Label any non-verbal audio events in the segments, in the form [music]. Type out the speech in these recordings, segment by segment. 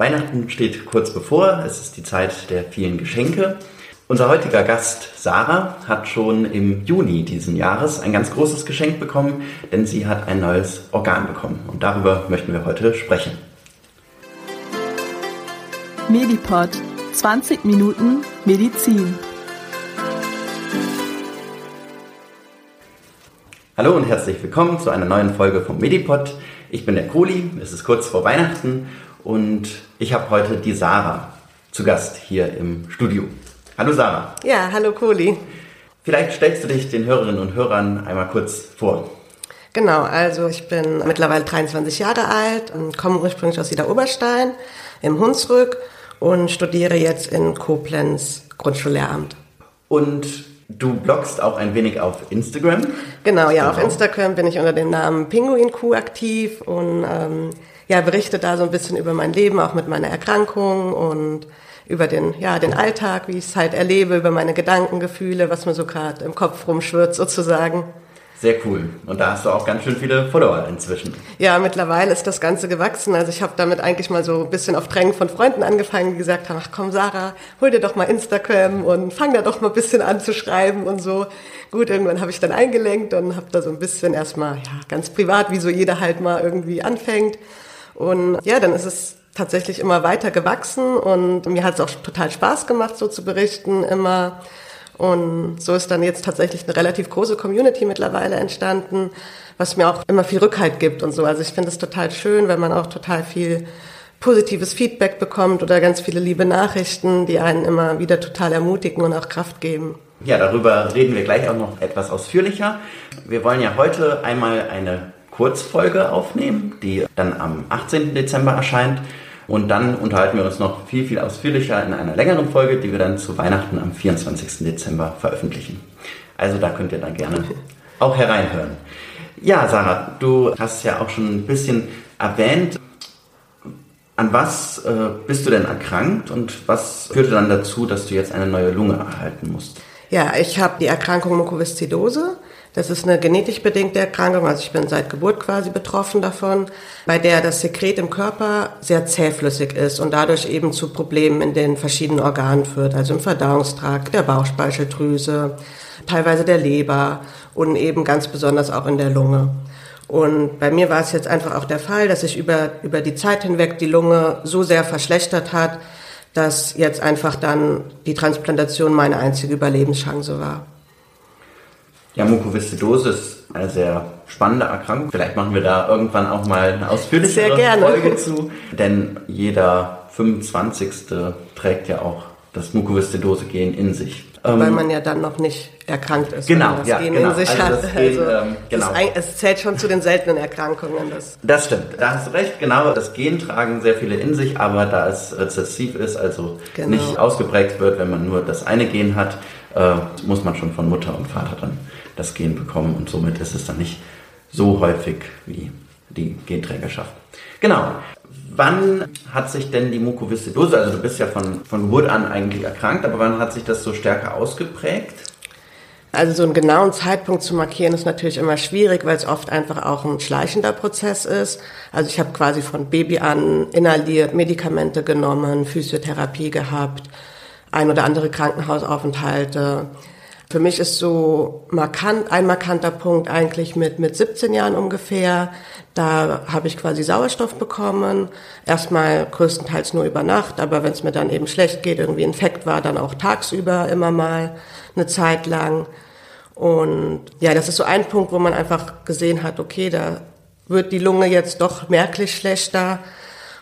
Weihnachten steht kurz bevor, es ist die Zeit der vielen Geschenke. Unser heutiger Gast Sarah hat schon im Juni diesen Jahres ein ganz großes Geschenk bekommen, denn sie hat ein neues Organ bekommen und darüber möchten wir heute sprechen. Medipod 20 Minuten Medizin. Hallo und herzlich willkommen zu einer neuen Folge vom Medipod. Ich bin der Kohli, es ist kurz vor Weihnachten und ich habe heute die Sarah zu Gast hier im Studio. Hallo Sarah. Ja, hallo Kohli. Vielleicht stellst du dich den Hörerinnen und Hörern einmal kurz vor. Genau, also ich bin mittlerweile 23 Jahre alt und komme ursprünglich aus Niederoberstein im Hunsrück und studiere jetzt in Koblenz Grundschullehramt. Und du bloggst auch ein wenig auf Instagram? Genau, ja, genau. auf Instagram bin ich unter dem Namen Pinguin Kuh aktiv und ähm, ja, berichte da so ein bisschen über mein Leben, auch mit meiner Erkrankung und über den, ja, den Alltag, wie ich es halt erlebe, über meine Gedanken, Gefühle, was mir so gerade im Kopf rumschwirrt sozusagen. Sehr cool. Und da hast du auch ganz schön viele Follower inzwischen. Ja, mittlerweile ist das Ganze gewachsen. Also ich habe damit eigentlich mal so ein bisschen auf Drängen von Freunden angefangen, die gesagt haben, ach komm Sarah, hol dir doch mal Instagram und fang da doch mal ein bisschen an zu schreiben und so. Gut, irgendwann habe ich dann eingelenkt und habe da so ein bisschen erstmal, ja, ganz privat, wie so jeder halt mal irgendwie anfängt. Und ja, dann ist es tatsächlich immer weiter gewachsen und mir hat es auch total Spaß gemacht, so zu berichten immer. Und so ist dann jetzt tatsächlich eine relativ große Community mittlerweile entstanden, was mir auch immer viel Rückhalt gibt und so. Also ich finde es total schön, wenn man auch total viel positives Feedback bekommt oder ganz viele liebe Nachrichten, die einen immer wieder total ermutigen und auch Kraft geben. Ja, darüber reden wir gleich auch noch etwas ausführlicher. Wir wollen ja heute einmal eine Kurzfolge aufnehmen, die dann am 18. Dezember erscheint. Und dann unterhalten wir uns noch viel, viel ausführlicher in einer längeren Folge, die wir dann zu Weihnachten am 24. Dezember veröffentlichen. Also da könnt ihr dann gerne auch hereinhören. Ja, Sarah, du hast ja auch schon ein bisschen erwähnt, an was äh, bist du denn erkrankt und was führte dann dazu, dass du jetzt eine neue Lunge erhalten musst? Ja, ich habe die Erkrankung Mukoviszidose. Das ist eine genetisch bedingte Erkrankung, also ich bin seit Geburt quasi betroffen davon, bei der das Sekret im Körper sehr zähflüssig ist und dadurch eben zu Problemen in den verschiedenen Organen führt, also im Verdauungstrakt, der Bauchspeicheldrüse, teilweise der Leber und eben ganz besonders auch in der Lunge. Und bei mir war es jetzt einfach auch der Fall, dass sich über, über die Zeit hinweg die Lunge so sehr verschlechtert hat, dass jetzt einfach dann die Transplantation meine einzige Überlebenschance war. Ja, Mukoviszidose ist eine sehr spannende Erkrankung. Vielleicht machen wir da irgendwann auch mal eine ausführlichere Folge zu. Denn jeder 25. trägt ja auch das Mukoviszidose-Gen in sich. Weil ähm, man ja dann noch nicht erkrankt ist. Genau, das ja, Gen genau. in sich also hat. Gen, also, ähm, genau. Das, es zählt schon zu den seltenen Erkrankungen. Das. das stimmt, da hast du recht, genau. Das Gen tragen sehr viele in sich, aber da es rezessiv ist, also genau. nicht ausgeprägt wird, wenn man nur das eine Gen hat, äh, muss man schon von Mutter und Vater dann das Gen bekommen und somit ist es dann nicht so häufig wie die Genträgerschaft. Genau. Wann hat sich denn die Mukoviszidose, also du bist ja von, von Geburt an eigentlich erkrankt, aber wann hat sich das so stärker ausgeprägt? Also so einen genauen Zeitpunkt zu markieren ist natürlich immer schwierig, weil es oft einfach auch ein schleichender Prozess ist. Also ich habe quasi von Baby an inhaliert, Medikamente genommen, Physiotherapie gehabt, ein oder andere Krankenhausaufenthalte. Für mich ist so markant, ein markanter Punkt eigentlich mit, mit 17 Jahren ungefähr. Da habe ich quasi Sauerstoff bekommen. Erstmal größtenteils nur über Nacht, aber wenn es mir dann eben schlecht geht, irgendwie Infekt war, dann auch tagsüber immer mal eine Zeit lang. Und ja, das ist so ein Punkt, wo man einfach gesehen hat, okay, da wird die Lunge jetzt doch merklich schlechter.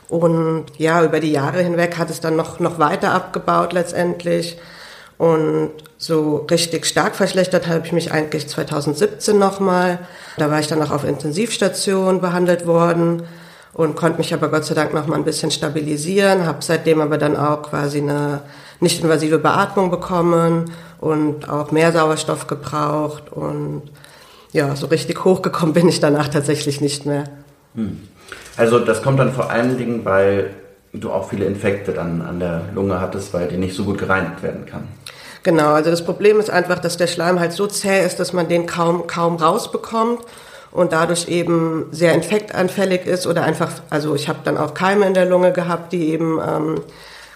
Und ja, über die Jahre hinweg hat es dann noch, noch weiter abgebaut letztendlich. Und so richtig stark verschlechtert habe ich mich eigentlich 2017 nochmal. Da war ich dann auch auf Intensivstation behandelt worden und konnte mich aber Gott sei Dank noch mal ein bisschen stabilisieren, habe seitdem aber dann auch quasi eine nicht invasive Beatmung bekommen und auch mehr Sauerstoff gebraucht und ja, so richtig hochgekommen bin ich danach tatsächlich nicht mehr. Hm. Also das kommt dann vor allen Dingen, weil du auch viele Infekte dann an der Lunge hattest, weil die nicht so gut gereinigt werden kann. Genau, also das Problem ist einfach, dass der Schleim halt so zäh ist, dass man den kaum, kaum rausbekommt. und dadurch eben sehr infektanfällig ist oder einfach, also ich habe dann auch Keime in der Lunge gehabt, die eben ähm,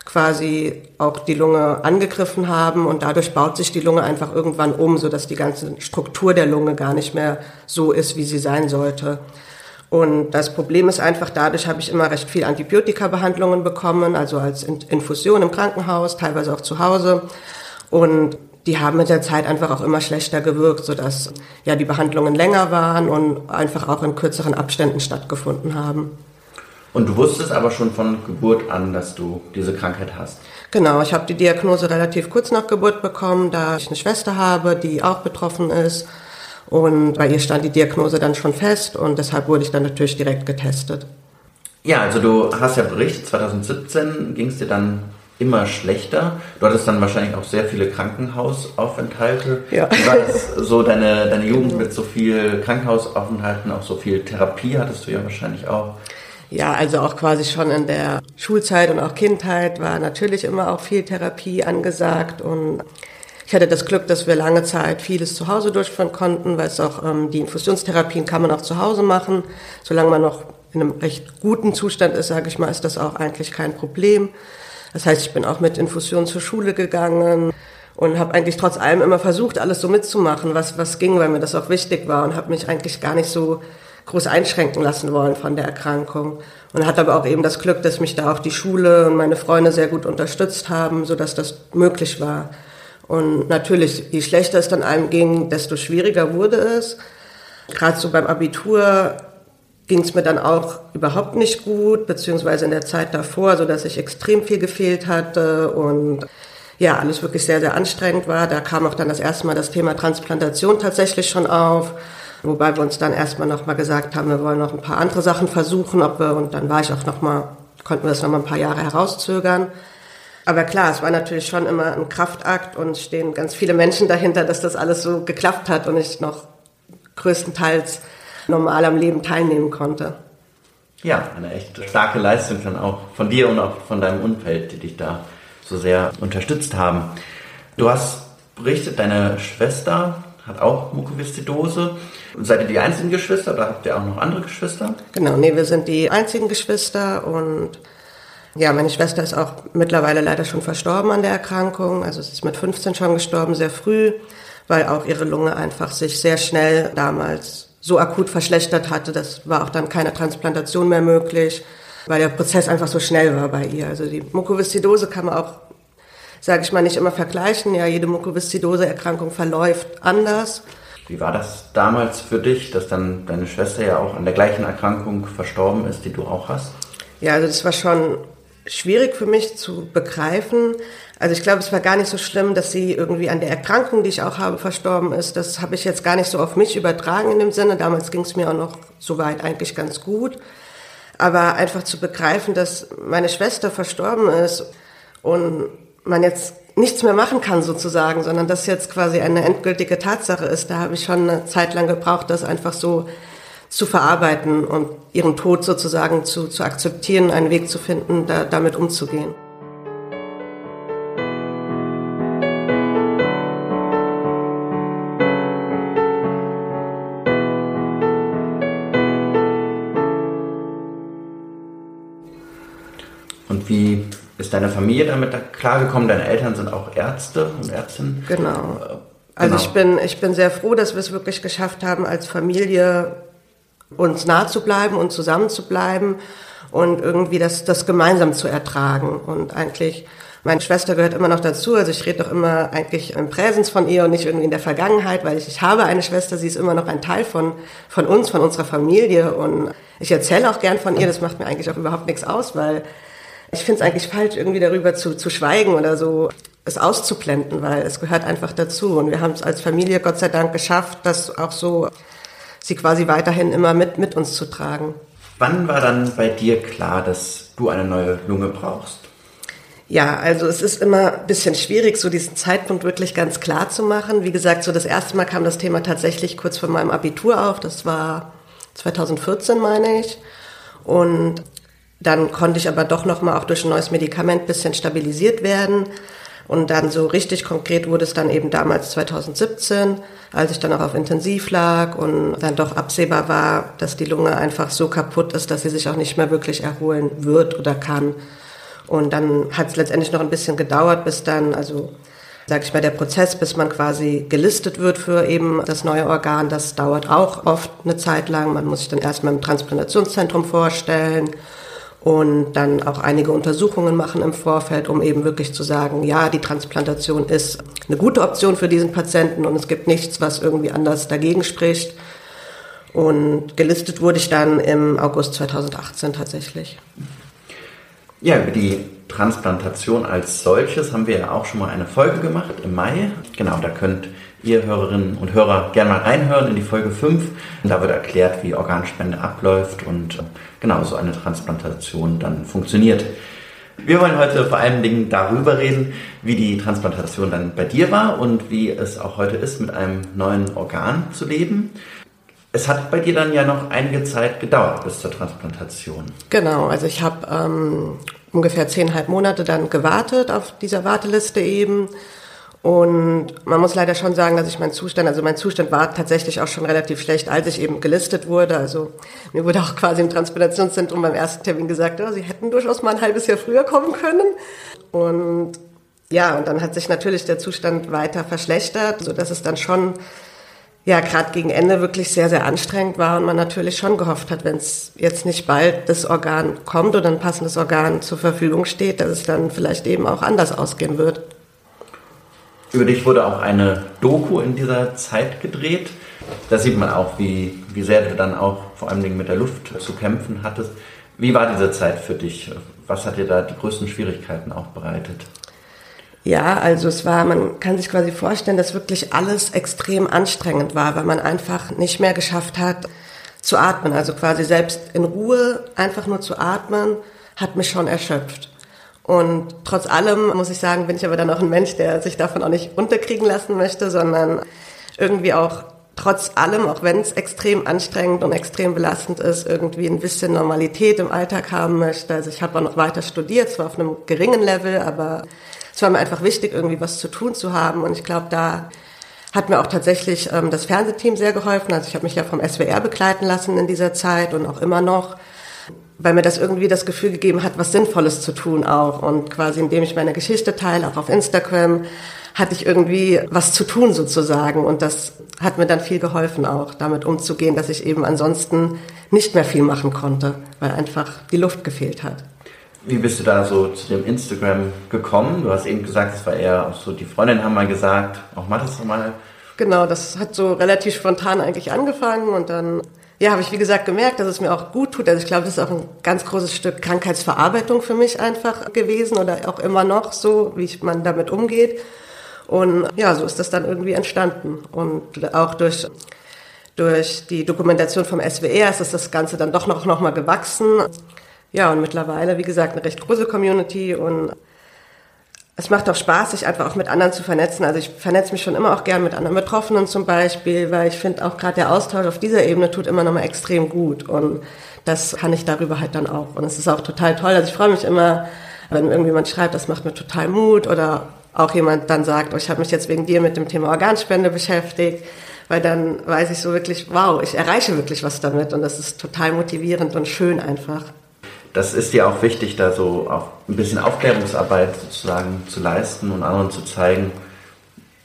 quasi auch die Lunge angegriffen haben und dadurch baut sich die Lunge einfach irgendwann um, so dass die ganze Struktur der Lunge gar nicht mehr so ist, wie sie sein sollte. Und das Problem ist einfach, dadurch habe ich immer recht viel Antibiotika-Behandlungen bekommen, also als Infusion im Krankenhaus, teilweise auch zu Hause. Und die haben mit der Zeit einfach auch immer schlechter gewirkt, sodass ja die Behandlungen länger waren und einfach auch in kürzeren Abständen stattgefunden haben. Und du wusstest aber schon von Geburt an, dass du diese Krankheit hast? Genau, ich habe die Diagnose relativ kurz nach Geburt bekommen, da ich eine Schwester habe, die auch betroffen ist. Und bei ihr stand die Diagnose dann schon fest und deshalb wurde ich dann natürlich direkt getestet. Ja, also du hast ja berichtet, 2017 ging es dir dann immer schlechter. Du hattest dann wahrscheinlich auch sehr viele Krankenhausaufenthalte. Ja. Wie war das [laughs] so deine, deine Jugend mit so viel Krankenhausaufenthalten, auch so viel Therapie hattest du ja wahrscheinlich auch? Ja, also auch quasi schon in der Schulzeit und auch Kindheit war natürlich immer auch viel Therapie angesagt und ich hatte das Glück, dass wir lange Zeit vieles zu Hause durchführen konnten, weil es auch ähm, die Infusionstherapien kann man auch zu Hause machen, solange man noch in einem recht guten Zustand ist, sage ich mal, ist das auch eigentlich kein Problem. Das heißt, ich bin auch mit Infusion zur Schule gegangen und habe eigentlich trotz allem immer versucht, alles so mitzumachen, was, was ging, weil mir das auch wichtig war und habe mich eigentlich gar nicht so groß einschränken lassen wollen von der Erkrankung. Und hatte aber auch eben das Glück, dass mich da auch die Schule und meine Freunde sehr gut unterstützt haben, sodass das möglich war. Und natürlich, je schlechter es dann einem ging, desto schwieriger wurde es. Gerade so beim Abitur ging es mir dann auch überhaupt nicht gut, beziehungsweise in der Zeit davor, so dass ich extrem viel gefehlt hatte und ja, alles wirklich sehr, sehr anstrengend war. Da kam auch dann das erste Mal das Thema Transplantation tatsächlich schon auf, wobei wir uns dann erstmal nochmal gesagt haben, wir wollen noch ein paar andere Sachen versuchen, ob wir, und dann war ich auch nochmal, konnten wir das nochmal ein paar Jahre herauszögern. Aber klar, es war natürlich schon immer ein Kraftakt und stehen ganz viele Menschen dahinter, dass das alles so geklappt hat und ich noch größtenteils normal am Leben teilnehmen konnte. Ja, eine echt starke Leistung dann auch von dir und auch von deinem Umfeld, die dich da so sehr unterstützt haben. Du hast berichtet, deine Schwester hat auch Mukoviszidose. Seid ihr die einzigen Geschwister oder habt ihr auch noch andere Geschwister? Genau, nee, wir sind die einzigen Geschwister und ja, meine Schwester ist auch mittlerweile leider schon verstorben an der Erkrankung. Also sie ist mit 15 schon gestorben, sehr früh, weil auch ihre Lunge einfach sich sehr schnell damals so akut verschlechtert hatte. Das war auch dann keine Transplantation mehr möglich, weil der Prozess einfach so schnell war bei ihr. Also die Mukoviszidose kann man auch, sage ich mal, nicht immer vergleichen. Ja, jede Mukoviszidose-Erkrankung verläuft anders. Wie war das damals für dich, dass dann deine Schwester ja auch an der gleichen Erkrankung verstorben ist, die du auch hast? Ja, also das war schon schwierig für mich zu begreifen. Also ich glaube, es war gar nicht so schlimm, dass sie irgendwie an der Erkrankung, die ich auch habe, verstorben ist. Das habe ich jetzt gar nicht so auf mich übertragen in dem Sinne. Damals ging es mir auch noch soweit eigentlich ganz gut. Aber einfach zu begreifen, dass meine Schwester verstorben ist und man jetzt nichts mehr machen kann sozusagen, sondern das jetzt quasi eine endgültige Tatsache ist, da habe ich schon eine Zeit lang gebraucht, das einfach so zu verarbeiten und ihren Tod sozusagen zu, zu akzeptieren, einen Weg zu finden, da, damit umzugehen. Und wie ist deine Familie damit klargekommen? Deine Eltern sind auch Ärzte und Ärztinnen. Genau. Äh, also genau. ich bin, ich bin sehr froh, dass wir es wirklich geschafft haben, als Familie uns nah zu bleiben und zusammen zu bleiben und irgendwie das, das gemeinsam zu ertragen. Und eigentlich, meine Schwester gehört immer noch dazu, also ich rede doch immer eigentlich im Präsens von ihr und nicht irgendwie in der Vergangenheit, weil ich, ich habe eine Schwester, sie ist immer noch ein Teil von, von uns, von unserer Familie und ich erzähle auch gern von ihr, das macht mir eigentlich auch überhaupt nichts aus, weil ich finde es eigentlich falsch, irgendwie darüber zu, zu schweigen oder so es auszublenden, weil es gehört einfach dazu. Und wir haben es als Familie Gott sei Dank geschafft, das auch so sie quasi weiterhin immer mit, mit uns zu tragen. Wann war dann bei dir klar, dass du eine neue Lunge brauchst? Ja, also es ist immer ein bisschen schwierig, so diesen Zeitpunkt wirklich ganz klar zu machen. Wie gesagt, so das erste Mal kam das Thema tatsächlich kurz vor meinem Abitur auf. Das war 2014, meine ich. Und dann konnte ich aber doch nochmal auch durch ein neues Medikament ein bisschen stabilisiert werden. Und dann so richtig konkret wurde es dann eben damals 2017, als ich dann auch auf Intensiv lag und dann doch absehbar war, dass die Lunge einfach so kaputt ist, dass sie sich auch nicht mehr wirklich erholen wird oder kann. Und dann hat es letztendlich noch ein bisschen gedauert, bis dann, also sage ich mal, der Prozess, bis man quasi gelistet wird für eben das neue Organ, das dauert auch oft eine Zeit lang. Man muss sich dann erstmal im Transplantationszentrum vorstellen und dann auch einige Untersuchungen machen im Vorfeld, um eben wirklich zu sagen, ja, die Transplantation ist eine gute Option für diesen Patienten und es gibt nichts, was irgendwie anders dagegen spricht. Und gelistet wurde ich dann im August 2018 tatsächlich. Ja, über die Transplantation als solches haben wir ja auch schon mal eine Folge gemacht im Mai. Genau, da könnt ihr Hörerinnen und Hörer gerne mal reinhören in die Folge 5. Da wird erklärt, wie Organspende abläuft und äh, genau so eine Transplantation dann funktioniert. Wir wollen heute vor allen Dingen darüber reden, wie die Transplantation dann bei dir war und wie es auch heute ist, mit einem neuen Organ zu leben. Es hat bei dir dann ja noch einige Zeit gedauert bis zur Transplantation. Genau, also ich habe ähm, ungefähr zehnhalb Monate dann gewartet auf dieser Warteliste eben. Und man muss leider schon sagen, dass ich mein Zustand, also mein Zustand war tatsächlich auch schon relativ schlecht, als ich eben gelistet wurde. Also mir wurde auch quasi im Transplantationszentrum beim ersten Termin gesagt, oh, sie hätten durchaus mal ein halbes Jahr früher kommen können. Und ja, und dann hat sich natürlich der Zustand weiter verschlechtert, so dass es dann schon ja gerade gegen Ende wirklich sehr, sehr anstrengend war und man natürlich schon gehofft hat, wenn es jetzt nicht bald das Organ kommt oder ein passendes Organ zur Verfügung steht, dass es dann vielleicht eben auch anders ausgehen wird. Über dich wurde auch eine Doku in dieser Zeit gedreht. Da sieht man auch, wie, wie sehr du dann auch vor allem mit der Luft zu kämpfen hattest. Wie war diese Zeit für dich? Was hat dir da die größten Schwierigkeiten auch bereitet? Ja, also es war, man kann sich quasi vorstellen, dass wirklich alles extrem anstrengend war, weil man einfach nicht mehr geschafft hat zu atmen. Also quasi selbst in Ruhe einfach nur zu atmen, hat mich schon erschöpft. Und trotz allem muss ich sagen, bin ich aber dann auch ein Mensch, der sich davon auch nicht unterkriegen lassen möchte, sondern irgendwie auch trotz allem, auch wenn es extrem anstrengend und extrem belastend ist, irgendwie ein bisschen Normalität im Alltag haben möchte. Also ich habe auch noch weiter studiert, zwar auf einem geringen Level, aber es war mir einfach wichtig, irgendwie was zu tun zu haben. Und ich glaube, da hat mir auch tatsächlich ähm, das Fernsehteam sehr geholfen. Also ich habe mich ja vom SWR begleiten lassen in dieser Zeit und auch immer noch, weil mir das irgendwie das Gefühl gegeben hat, was Sinnvolles zu tun auch. Und quasi indem ich meine Geschichte teile, auch auf Instagram, hatte ich irgendwie was zu tun sozusagen. Und das hat mir dann viel geholfen auch, damit umzugehen, dass ich eben ansonsten nicht mehr viel machen konnte, weil einfach die Luft gefehlt hat. Wie bist du da so zu dem Instagram gekommen? Du hast eben gesagt, es war eher auch so, die Freundinnen haben mal gesagt, auch mach das mal. Genau, das hat so relativ spontan eigentlich angefangen und dann, ja, habe ich wie gesagt gemerkt, dass es mir auch gut tut. Also ich glaube, das ist auch ein ganz großes Stück Krankheitsverarbeitung für mich einfach gewesen oder auch immer noch so, wie man damit umgeht. Und ja, so ist das dann irgendwie entstanden. Und auch durch, durch die Dokumentation vom SWR ist das Ganze dann doch noch, noch mal gewachsen. Ja, und mittlerweile, wie gesagt, eine recht große Community und es macht auch Spaß, sich einfach auch mit anderen zu vernetzen. Also ich vernetze mich schon immer auch gern mit anderen Betroffenen zum Beispiel, weil ich finde auch gerade der Austausch auf dieser Ebene tut immer nochmal extrem gut und das kann ich darüber halt dann auch. Und es ist auch total toll. Also ich freue mich immer, wenn irgendjemand schreibt, das macht mir total Mut oder auch jemand dann sagt, oh, ich habe mich jetzt wegen dir mit dem Thema Organspende beschäftigt, weil dann weiß ich so wirklich, wow, ich erreiche wirklich was damit und das ist total motivierend und schön einfach das ist dir auch wichtig, da so auch ein bisschen Aufklärungsarbeit sozusagen zu leisten und anderen zu zeigen,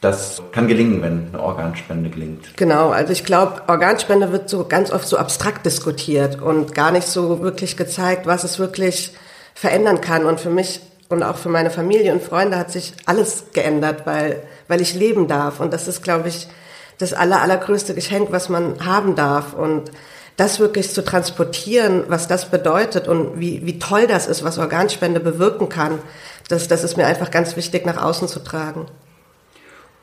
das kann gelingen, wenn eine Organspende gelingt. Genau, also ich glaube, Organspende wird so ganz oft so abstrakt diskutiert und gar nicht so wirklich gezeigt, was es wirklich verändern kann. Und für mich und auch für meine Familie und Freunde hat sich alles geändert, weil, weil ich leben darf. Und das ist, glaube ich, das aller, allergrößte Geschenk, was man haben darf. Und das wirklich zu transportieren, was das bedeutet und wie, wie toll das ist, was Organspende bewirken kann, das, das ist mir einfach ganz wichtig, nach außen zu tragen.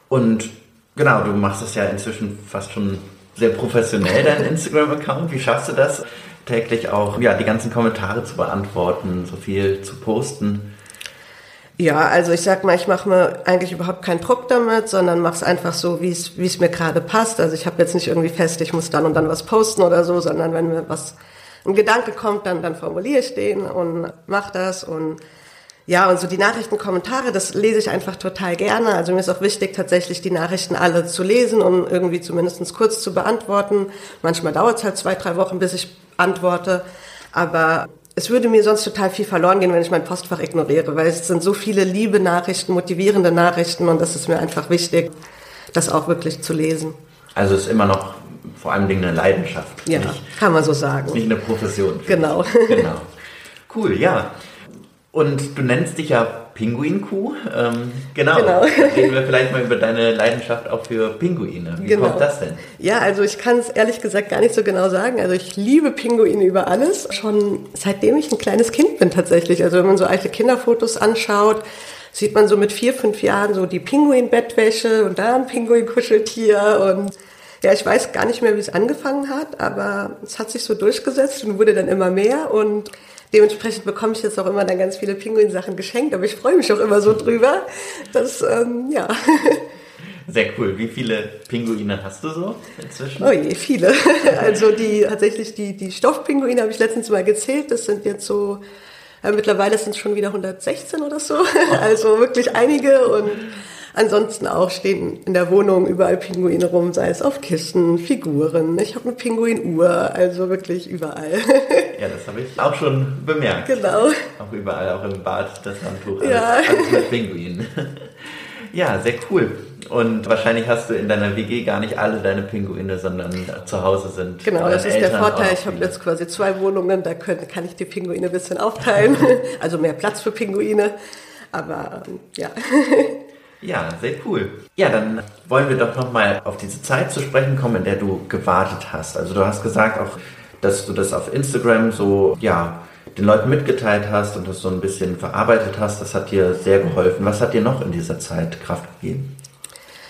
Und genau, du machst es ja inzwischen fast schon sehr professionell, dein [laughs] Instagram-Account. Wie schaffst du das, täglich auch ja, die ganzen Kommentare zu beantworten, so viel zu posten? Ja, also ich sag mal, ich mache mir eigentlich überhaupt keinen Druck damit, sondern mache es einfach so, wie es wie es mir gerade passt. Also ich habe jetzt nicht irgendwie fest, ich muss dann und dann was posten oder so, sondern wenn mir was ein Gedanke kommt, dann dann formuliere ich den und mach das und Ja, und so die Nachrichtenkommentare, das lese ich einfach total gerne. Also mir ist auch wichtig, tatsächlich die Nachrichten alle zu lesen und irgendwie zumindest kurz zu beantworten. Manchmal dauert es halt zwei, drei Wochen, bis ich antworte. Aber es würde mir sonst total viel verloren gehen, wenn ich mein Postfach ignoriere, weil es sind so viele liebe Nachrichten, motivierende Nachrichten und das ist mir einfach wichtig, das auch wirklich zu lesen. Also es ist immer noch vor allem eine Leidenschaft. Ja, nicht, kann man so sagen. Nicht eine Profession. Genau. Genau. [laughs] Cool, ja. Und du nennst dich ja Pinguinkuh. Ähm, genau. genau. Reden wir vielleicht mal über deine Leidenschaft auch für Pinguine. Wie genau. kommt das denn? Ja, also ich kann es ehrlich gesagt gar nicht so genau sagen. Also ich liebe Pinguine über alles. Schon seitdem ich ein kleines Kind bin tatsächlich. Also wenn man so alte Kinderfotos anschaut, sieht man so mit vier, fünf Jahren so die Pinguin-Bettwäsche und da ein Pinguin-Kuscheltier und ja, ich weiß gar nicht mehr, wie es angefangen hat, aber es hat sich so durchgesetzt und wurde dann immer mehr und Dementsprechend bekomme ich jetzt auch immer dann ganz viele Pinguinsachen geschenkt, aber ich freue mich auch immer so drüber. dass, ähm, ja. Sehr cool. Wie viele Pinguine hast du so inzwischen? Oh je, viele. [laughs] Also die tatsächlich die, die Stoffpinguine habe ich letztens mal gezählt. Das sind jetzt so, äh, mittlerweile sind es schon wieder 116 oder so. [laughs] Also wirklich einige und Ansonsten auch stehen in der Wohnung überall Pinguine rum, sei es auf Kisten, Figuren. Ich habe eine Pinguinuhr, also wirklich überall. [laughs] Ja, das habe ich auch schon bemerkt. Genau. Auch überall, auch im Bad, das Handtuch, alles, ja. alles mit Pinguinen. [laughs] Ja, sehr cool. Und wahrscheinlich hast du in deiner WG gar nicht alle deine Pinguine, sondern zu Hause sind. Genau, das ist Eltern der Vorteil. Ich habe jetzt quasi zwei Wohnungen, da können, kann ich die Pinguine ein bisschen aufteilen. [laughs] also mehr Platz für Pinguine. Aber ähm, ja. Ja, sehr cool. Ja, dann wollen wir doch nochmal auf diese Zeit zu sprechen kommen, in der du gewartet hast. Also du hast gesagt auch, dass du das auf Instagram so, ja, den Leuten mitgeteilt hast und das so ein bisschen verarbeitet hast. Das hat dir sehr geholfen. Was hat dir noch in dieser Zeit Kraft gegeben?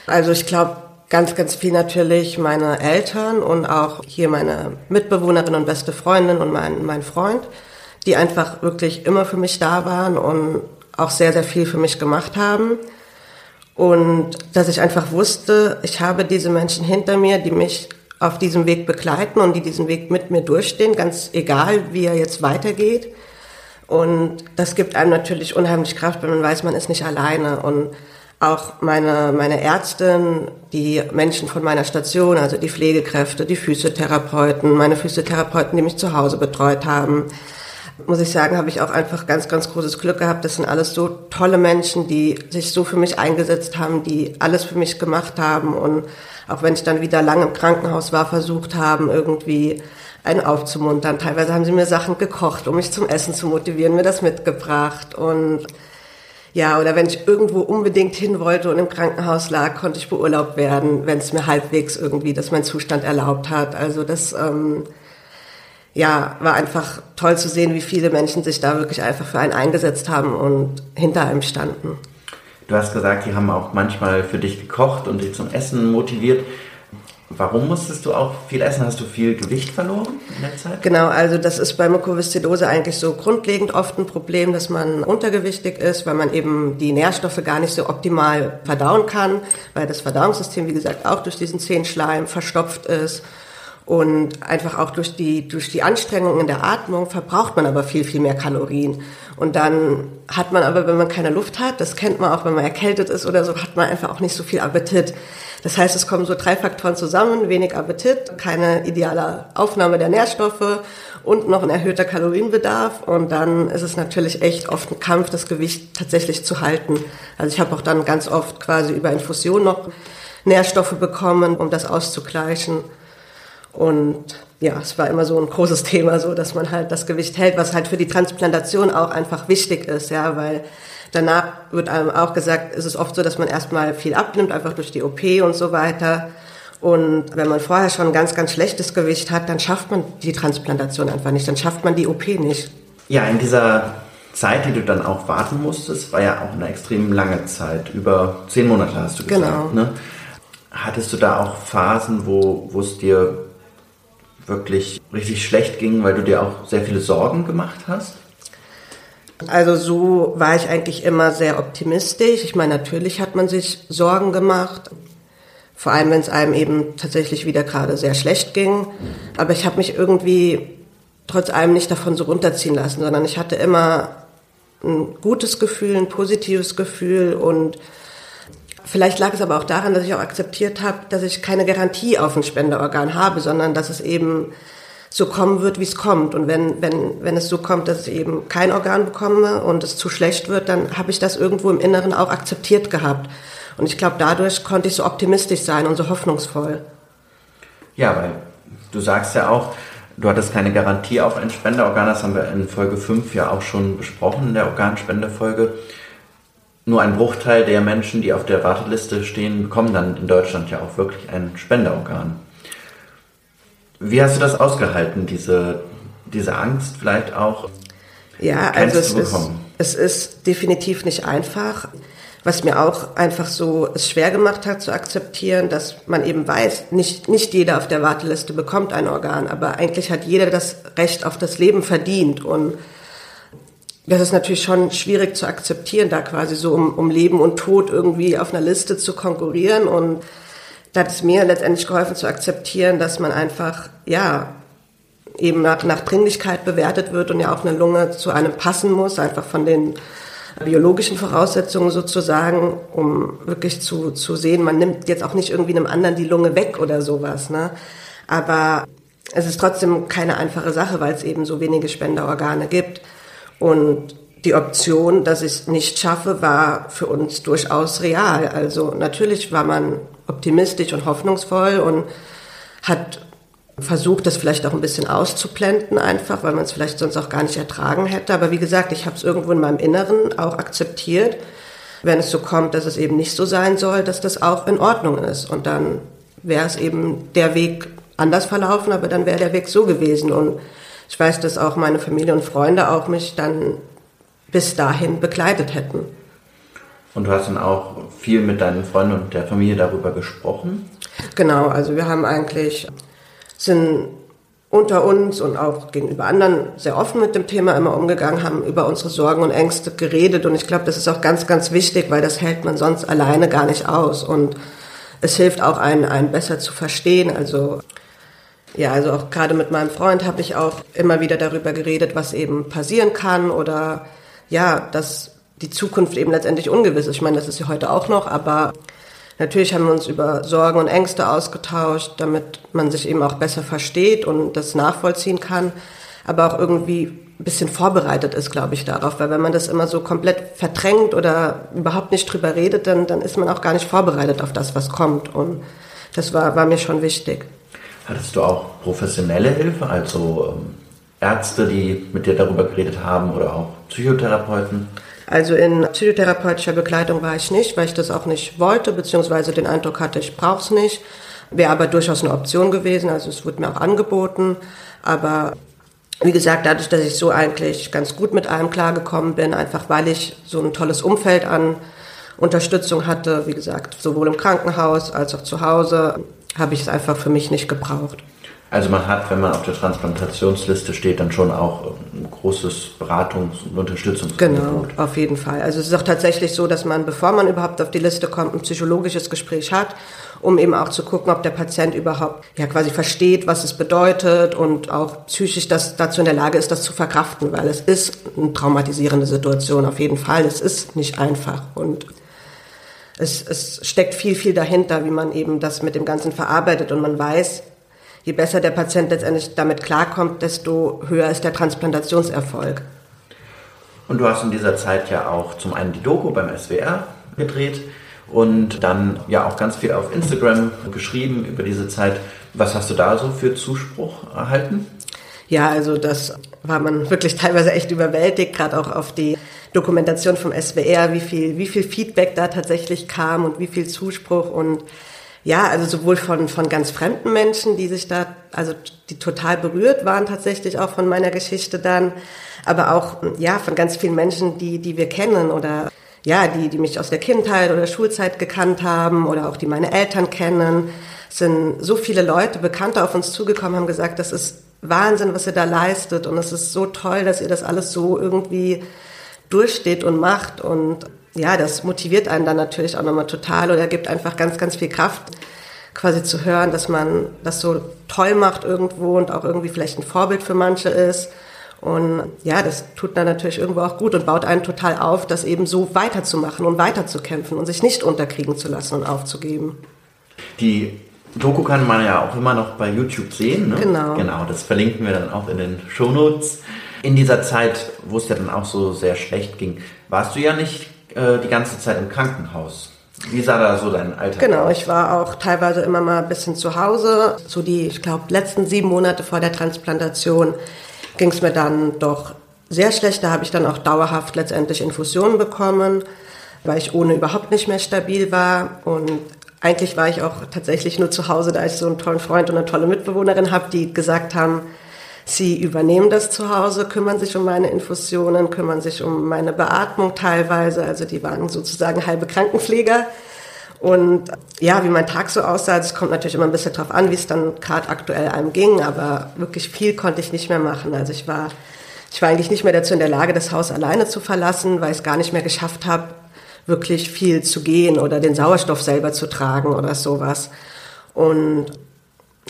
Also ich glaube, ganz, ganz viel natürlich meine Eltern und auch hier meine Mitbewohnerin und beste Freundin und mein, mein Freund, die einfach wirklich immer für mich da waren und auch sehr, sehr viel für mich gemacht haben. Und dass ich einfach wusste, ich habe diese Menschen hinter mir, die mich auf diesem Weg begleiten und die diesen Weg mit mir durchstehen, ganz egal, wie er jetzt weitergeht. Und das gibt einem natürlich unheimlich Kraft, wenn man weiß, man ist nicht alleine. Und auch meine, meine Ärztin, die Menschen von meiner Station, also die Pflegekräfte, die Physiotherapeuten, meine Physiotherapeuten, die mich zu Hause betreut haben, muss ich sagen, habe ich auch einfach ganz, ganz großes Glück gehabt. Das sind alles so tolle Menschen, die sich so für mich eingesetzt haben, die alles für mich gemacht haben und auch wenn ich dann wieder lange im Krankenhaus war, versucht haben, irgendwie einen aufzumuntern. Teilweise haben sie mir Sachen gekocht, um mich zum Essen zu motivieren, mir das mitgebracht und ja, oder wenn ich irgendwo unbedingt hin wollte und im Krankenhaus lag, konnte ich beurlaubt werden, wenn es mir halbwegs irgendwie, dass mein Zustand erlaubt hat. Also das ähm, ja, war einfach toll zu sehen, wie viele Menschen sich da wirklich einfach für einen eingesetzt haben und hinter einem standen. Du hast gesagt, die haben auch manchmal für dich gekocht und dich zum Essen motiviert. Warum musstest du auch viel essen? Hast du viel Gewicht verloren in der Zeit? Genau, also das ist bei Mukoviszidose eigentlich so grundlegend oft ein Problem, dass man untergewichtig ist, weil man eben die Nährstoffe gar nicht so optimal verdauen kann, weil das Verdauungssystem, wie gesagt, auch durch diesen Zehenschleim verstopft ist. Und einfach auch durch die, durch die Anstrengung in der Atmung verbraucht man aber viel, viel mehr Kalorien. Und dann hat man aber, wenn man keine Luft hat, das kennt man auch, wenn man erkältet ist oder so, hat man einfach auch nicht so viel Appetit. Das heißt, es kommen so drei Faktoren zusammen, wenig Appetit, keine ideale Aufnahme der Nährstoffe und noch ein erhöhter Kalorienbedarf. Und dann ist es natürlich echt oft ein Kampf, das Gewicht tatsächlich zu halten. Also ich habe auch dann ganz oft quasi über Infusion noch Nährstoffe bekommen, um das auszugleichen. Und ja, es war immer so ein großes [laughs] Thema, so dass man halt das Gewicht hält, was halt für die Transplantation auch einfach wichtig ist, ja, weil danach wird einem auch gesagt, ist es oft so, dass man erstmal viel abnimmt, einfach durch die OP und so weiter. Und wenn man vorher schon ein ganz, ganz schlechtes Gewicht hat, dann schafft man die Transplantation einfach nicht, dann schafft man die OP nicht. Ja, in dieser Zeit, die du dann auch warten musstest, war ja auch eine extrem lange Zeit. Über zehn Monate hast du gesagt. Genau. Ne? Hattest du da auch Phasen, wo, wo es dir wirklich richtig schlecht ging, weil du dir auch sehr viele Sorgen gemacht hast? Also so war ich eigentlich immer sehr optimistisch. Ich meine, natürlich hat man sich Sorgen gemacht, vor allem wenn es einem eben tatsächlich wieder gerade sehr schlecht ging. Aber ich habe mich irgendwie trotz allem nicht davon so runterziehen lassen, sondern ich hatte immer ein gutes Gefühl, ein positives Gefühl und Vielleicht lag es aber auch daran, dass ich auch akzeptiert habe, dass ich keine Garantie auf ein Spenderorgan habe, sondern dass es eben so kommen wird, wie es kommt. Und wenn, wenn, wenn es so kommt, dass ich eben kein Organ bekomme und es zu schlecht wird, dann habe ich das irgendwo im Inneren auch akzeptiert gehabt. Und ich glaube, dadurch konnte ich so optimistisch sein und so hoffnungsvoll. Ja, weil du sagst ja auch, du hattest keine Garantie auf ein Spenderorgan. Das haben wir in Folge 5 ja auch schon besprochen, in der Organspendefolge. Nur ein Bruchteil der Menschen, die auf der Warteliste stehen, bekommen dann in Deutschland ja auch wirklich ein Spenderorgan. Wie hast du das ausgehalten, diese, diese Angst vielleicht auch? Ja, also es ist, es ist definitiv nicht einfach. Was mir auch einfach so es schwer gemacht hat zu akzeptieren, dass man eben weiß, nicht, nicht jeder auf der Warteliste bekommt ein Organ, aber eigentlich hat jeder das Recht auf das Leben verdient. Und das ist natürlich schon schwierig zu akzeptieren, da quasi so um, um Leben und Tod irgendwie auf einer Liste zu konkurrieren. Und da hat es mir letztendlich geholfen zu akzeptieren, dass man einfach, ja, eben nach, nach Dringlichkeit bewertet wird und ja auch eine Lunge zu einem passen muss, einfach von den biologischen Voraussetzungen sozusagen, um wirklich zu, zu sehen, man nimmt jetzt auch nicht irgendwie einem anderen die Lunge weg oder sowas. Ne? Aber es ist trotzdem keine einfache Sache, weil es eben so wenige Spenderorgane gibt. Und die Option, dass ich es nicht schaffe, war für uns durchaus real. Also natürlich war man optimistisch und hoffnungsvoll und hat versucht, das vielleicht auch ein bisschen auszublenden einfach, weil man es vielleicht sonst auch gar nicht ertragen hätte. Aber wie gesagt, ich habe es irgendwo in meinem Inneren auch akzeptiert, wenn es so kommt, dass es eben nicht so sein soll, dass das auch in Ordnung ist. Und dann wäre es eben der Weg anders verlaufen, aber dann wäre der Weg so gewesen. Und ich weiß, dass auch meine Familie und Freunde auch mich dann bis dahin begleitet hätten. Und du hast dann auch viel mit deinen Freunden und der Familie darüber gesprochen? Genau, also wir haben eigentlich, sind unter uns und auch gegenüber anderen sehr offen mit dem Thema immer umgegangen, haben über unsere Sorgen und Ängste geredet und ich glaube, das ist auch ganz, ganz wichtig, weil das hält man sonst alleine gar nicht aus und es hilft auch einen, einen besser zu verstehen. Also ja, also auch gerade mit meinem Freund habe ich auch immer wieder darüber geredet, was eben passieren kann oder ja, dass die Zukunft eben letztendlich ungewiss ist. Ich meine, das ist ja heute auch noch, aber natürlich haben wir uns über Sorgen und Ängste ausgetauscht, damit man sich eben auch besser versteht und das nachvollziehen kann, aber auch irgendwie ein bisschen vorbereitet ist, glaube ich, darauf. Weil wenn man das immer so komplett verdrängt oder überhaupt nicht drüber redet, dann, dann ist man auch gar nicht vorbereitet auf das, was kommt. Und das war, war mir schon wichtig. Hattest du auch professionelle Hilfe, also ähm, Ärzte, die mit dir darüber geredet haben oder auch Psychotherapeuten? Also in psychotherapeutischer Begleitung war ich nicht, weil ich das auch nicht wollte, beziehungsweise den Eindruck hatte, ich brauche es nicht. Wäre aber durchaus eine Option gewesen, also es wurde mir auch angeboten. Aber wie gesagt, dadurch, dass ich so eigentlich ganz gut mit allem klargekommen bin, einfach weil ich so ein tolles Umfeld an Unterstützung hatte, wie gesagt, sowohl im Krankenhaus als auch zu Hause, habe ich es einfach für mich nicht gebraucht. Also man hat, wenn man auf der Transplantationsliste steht, dann schon auch ein großes Beratungs- und Unterstützungsangebot. Genau, auf jeden Fall. Also es ist auch tatsächlich so, dass man, bevor man überhaupt auf die Liste kommt, ein psychologisches Gespräch hat, um eben auch zu gucken, ob der Patient überhaupt ja quasi versteht, was es bedeutet und auch psychisch das, dazu in der Lage ist, das zu verkraften, weil es ist eine traumatisierende Situation auf jeden Fall. Es ist nicht einfach und es, es steckt viel, viel dahinter, wie man eben das mit dem Ganzen verarbeitet und man weiß, je besser der Patient letztendlich damit klarkommt, desto höher ist der Transplantationserfolg. Und du hast in dieser Zeit ja auch zum einen die Doku beim SWR gedreht und dann ja auch ganz viel auf Instagram geschrieben über diese Zeit. Was hast du da so für Zuspruch erhalten? Ja, also das war man wirklich teilweise echt überwältigt, gerade auch auf die Dokumentation vom SWR, wie viel, wie viel Feedback da tatsächlich kam und wie viel Zuspruch und ja, also sowohl von, von ganz fremden Menschen, die sich da, also die total berührt waren tatsächlich auch von meiner Geschichte dann, aber auch, ja, von ganz vielen Menschen, die, die wir kennen oder, ja, die, die mich aus der Kindheit oder Schulzeit gekannt haben oder auch die meine Eltern kennen, sind so viele Leute, Bekannte auf uns zugekommen, haben gesagt, das ist Wahnsinn, was ihr da leistet und es ist so toll, dass ihr das alles so irgendwie durchsteht und macht und ja, das motiviert einen dann natürlich auch nochmal total oder gibt einfach ganz, ganz viel Kraft, quasi zu hören, dass man das so toll macht irgendwo und auch irgendwie vielleicht ein Vorbild für manche ist. Und ja, das tut dann natürlich irgendwo auch gut und baut einen total auf, das eben so weiterzumachen und weiterzukämpfen und sich nicht unterkriegen zu lassen und aufzugeben. Die Doku kann man ja auch immer noch bei YouTube sehen. Ne? Genau. Genau, das verlinken wir dann auch in den Shownotes. In dieser Zeit, wo es ja dann auch so sehr schlecht ging, warst du ja nicht äh, die ganze Zeit im Krankenhaus. Wie sah da so dein Alltag Genau, aus? ich war auch teilweise immer mal ein bisschen zu Hause. So die, ich glaube, letzten sieben Monate vor der Transplantation ging es mir dann doch sehr schlecht. Da habe ich dann auch dauerhaft letztendlich Infusionen bekommen, weil ich ohne überhaupt nicht mehr stabil war. Und eigentlich war ich auch tatsächlich nur zu Hause, da ich so einen tollen Freund und eine tolle Mitbewohnerin habe, die gesagt haben, sie übernehmen das zu Hause, kümmern sich um meine Infusionen, kümmern sich um meine Beatmung teilweise. Also die waren sozusagen halbe Krankenpfleger. Und ja, wie mein Tag so aussah, es kommt natürlich immer ein bisschen drauf an, wie es dann gerade aktuell einem ging, aber wirklich viel konnte ich nicht mehr machen. Also ich war, ich war eigentlich nicht mehr dazu in der Lage, das Haus alleine zu verlassen, weil ich es gar nicht mehr geschafft habe, wirklich viel zu gehen oder den Sauerstoff selber zu tragen oder sowas. Und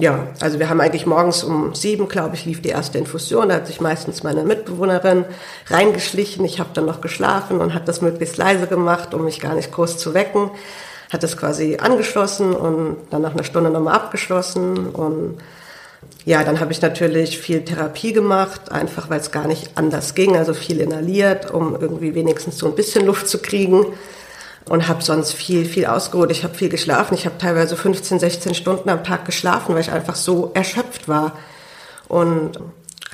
ja, also wir haben eigentlich morgens um sieben, glaube ich, lief die erste Infusion. Da hat sich meistens meine Mitbewohnerin reingeschlichen. Ich habe dann noch geschlafen und hat das möglichst leise gemacht, um mich gar nicht groß zu wecken hat das quasi angeschlossen und dann nach einer Stunde nochmal abgeschlossen. Und ja, dann habe ich natürlich viel Therapie gemacht, einfach weil es gar nicht anders ging. Also viel inhaliert, um irgendwie wenigstens so ein bisschen Luft zu kriegen. Und habe sonst viel, viel ausgeruht. Ich habe viel geschlafen. Ich habe teilweise 15, 16 Stunden am Tag geschlafen, weil ich einfach so erschöpft war. Und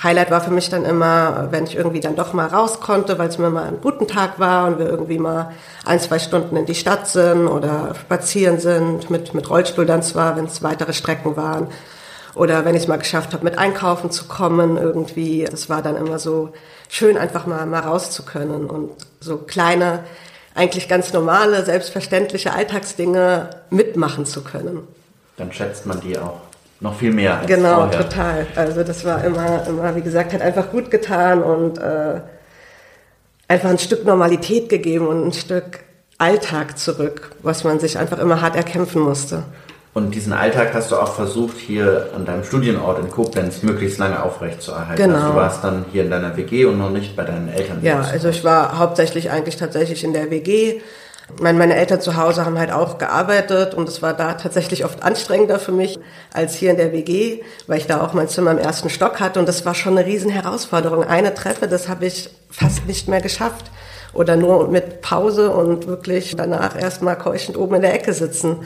Highlight war für mich dann immer, wenn ich irgendwie dann doch mal raus konnte, weil es mir mal ein guten Tag war und wir irgendwie mal ein, zwei Stunden in die Stadt sind oder spazieren sind, mit, mit Rollstuhl dann zwar, wenn es weitere Strecken waren. Oder wenn ich es mal geschafft habe, mit einkaufen zu kommen irgendwie. Es war dann immer so schön, einfach mal, mal raus zu können und so kleine, eigentlich ganz normale, selbstverständliche Alltagsdinge mitmachen zu können. Dann schätzt man die auch noch viel mehr als Genau, vorher. total. Also das war immer, immer, wie gesagt, hat einfach gut getan und äh, einfach ein Stück Normalität gegeben und ein Stück Alltag zurück, was man sich einfach immer hart erkämpfen musste. Und diesen Alltag hast du auch versucht, hier an deinem Studienort in Koblenz möglichst lange aufrechtzuerhalten. Genau. Also du warst dann hier in deiner WG und noch nicht bei deinen Eltern. Ja, also ich war hauptsächlich eigentlich tatsächlich in der WG. Meine, meine Eltern zu Hause haben halt auch gearbeitet und es war da tatsächlich oft anstrengender für mich als hier in der WG, weil ich da auch mein Zimmer im ersten Stock hatte und das war schon eine riesen Herausforderung. Eine Treppe, das habe ich fast nicht mehr geschafft oder nur mit Pause und wirklich danach erstmal keuchend oben in der Ecke sitzen.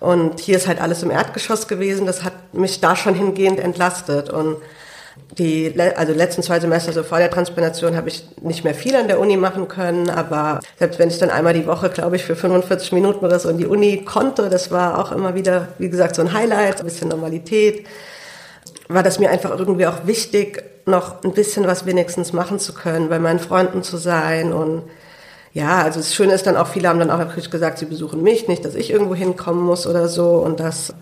Und hier ist halt alles im Erdgeschoss gewesen. Das hat mich da schon hingehend entlastet. Und die, also letzten zwei Semester, so vor der Transplantation, habe ich nicht mehr viel an der Uni machen können. Aber selbst wenn ich dann einmal die Woche, glaube ich, für 45 Minuten oder so in die Uni konnte, das war auch immer wieder, wie gesagt, so ein Highlight, ein bisschen Normalität, war das mir einfach irgendwie auch wichtig, noch ein bisschen was wenigstens machen zu können, bei meinen Freunden zu sein und ja, also das Schöne ist dann auch, viele haben dann auch gesagt, sie besuchen mich, nicht, dass ich irgendwo hinkommen muss oder so. Und das,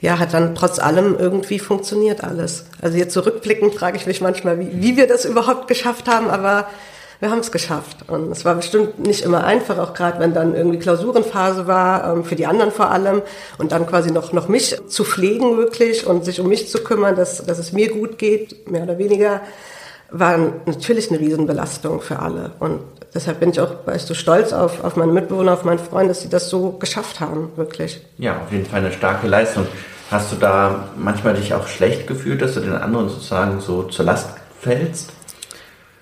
ja, hat dann trotz allem irgendwie funktioniert alles. Also jetzt zurückblickend frage ich mich manchmal, wie, wie wir das überhaupt geschafft haben, aber wir haben es geschafft. Und es war bestimmt nicht immer einfach, auch gerade wenn dann irgendwie Klausurenphase war, ähm, für die anderen vor allem. Und dann quasi noch, noch mich zu pflegen wirklich und sich um mich zu kümmern, dass, dass es mir gut geht, mehr oder weniger, war natürlich eine Riesenbelastung für alle. Und deshalb bin ich auch weißt du, stolz auf, auf meine Mitbewohner, auf meinen Freund, dass sie das so geschafft haben, wirklich. Ja, auf jeden Fall eine starke Leistung. Hast du da manchmal dich auch schlecht gefühlt, dass du den anderen sozusagen so zur Last fällst?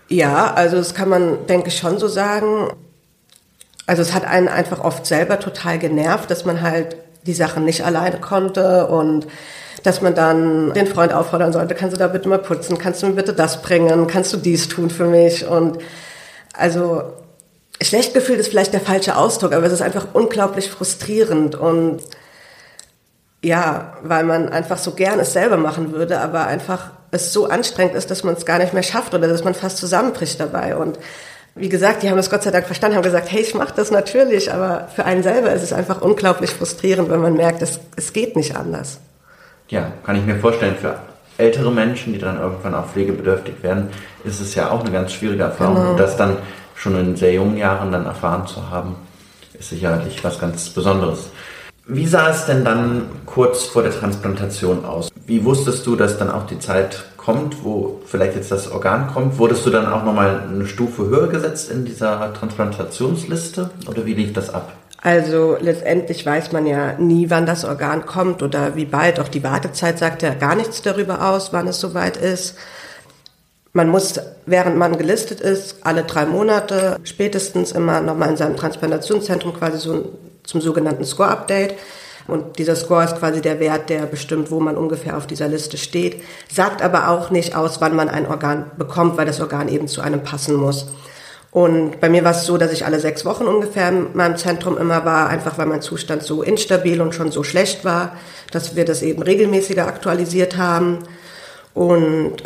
Ja, also das kann man, denke ich, schon so sagen. Also es hat einen einfach oft selber total genervt, dass man halt die Sachen nicht alleine konnte und dass man dann den Freund auffordern sollte, kannst du da bitte mal putzen, kannst du mir bitte das bringen, kannst du dies tun für mich und also schlecht gefühlt ist vielleicht der falsche Ausdruck, aber es ist einfach unglaublich frustrierend und ja, weil man einfach so gern es selber machen würde, aber einfach es so anstrengend ist, dass man es gar nicht mehr schafft oder dass man fast zusammenbricht dabei und wie gesagt, die haben das Gott sei Dank verstanden, haben gesagt, hey, ich mache das natürlich, aber für einen selber ist es einfach unglaublich frustrierend, wenn man merkt, es, es geht nicht anders. Ja, kann ich mir vorstellen, für ältere Menschen, die dann irgendwann auch pflegebedürftig werden, ist es ja auch eine ganz schwierige Erfahrung. Genau. Und das dann schon in sehr jungen Jahren dann erfahren zu haben, ist sicherlich was ganz Besonderes. Wie sah es denn dann kurz vor der Transplantation aus? Wie wusstest du, dass dann auch die Zeit kommt, wo vielleicht jetzt das Organ kommt? Wurdest du dann auch nochmal eine Stufe höher gesetzt in dieser Transplantationsliste oder wie lief das ab? Also letztendlich weiß man ja nie, wann das Organ kommt oder wie bald. Auch die Wartezeit sagt ja gar nichts darüber aus, wann es soweit ist. Man muss, während man gelistet ist, alle drei Monate spätestens immer nochmal in seinem Transplantationszentrum quasi so zum sogenannten Score-Update. Und dieser Score ist quasi der Wert, der bestimmt, wo man ungefähr auf dieser Liste steht, sagt aber auch nicht aus, wann man ein Organ bekommt, weil das Organ eben zu einem passen muss. Und bei mir war es so, dass ich alle sechs Wochen ungefähr in meinem Zentrum immer war, einfach weil mein Zustand so instabil und schon so schlecht war, dass wir das eben regelmäßiger aktualisiert haben. Und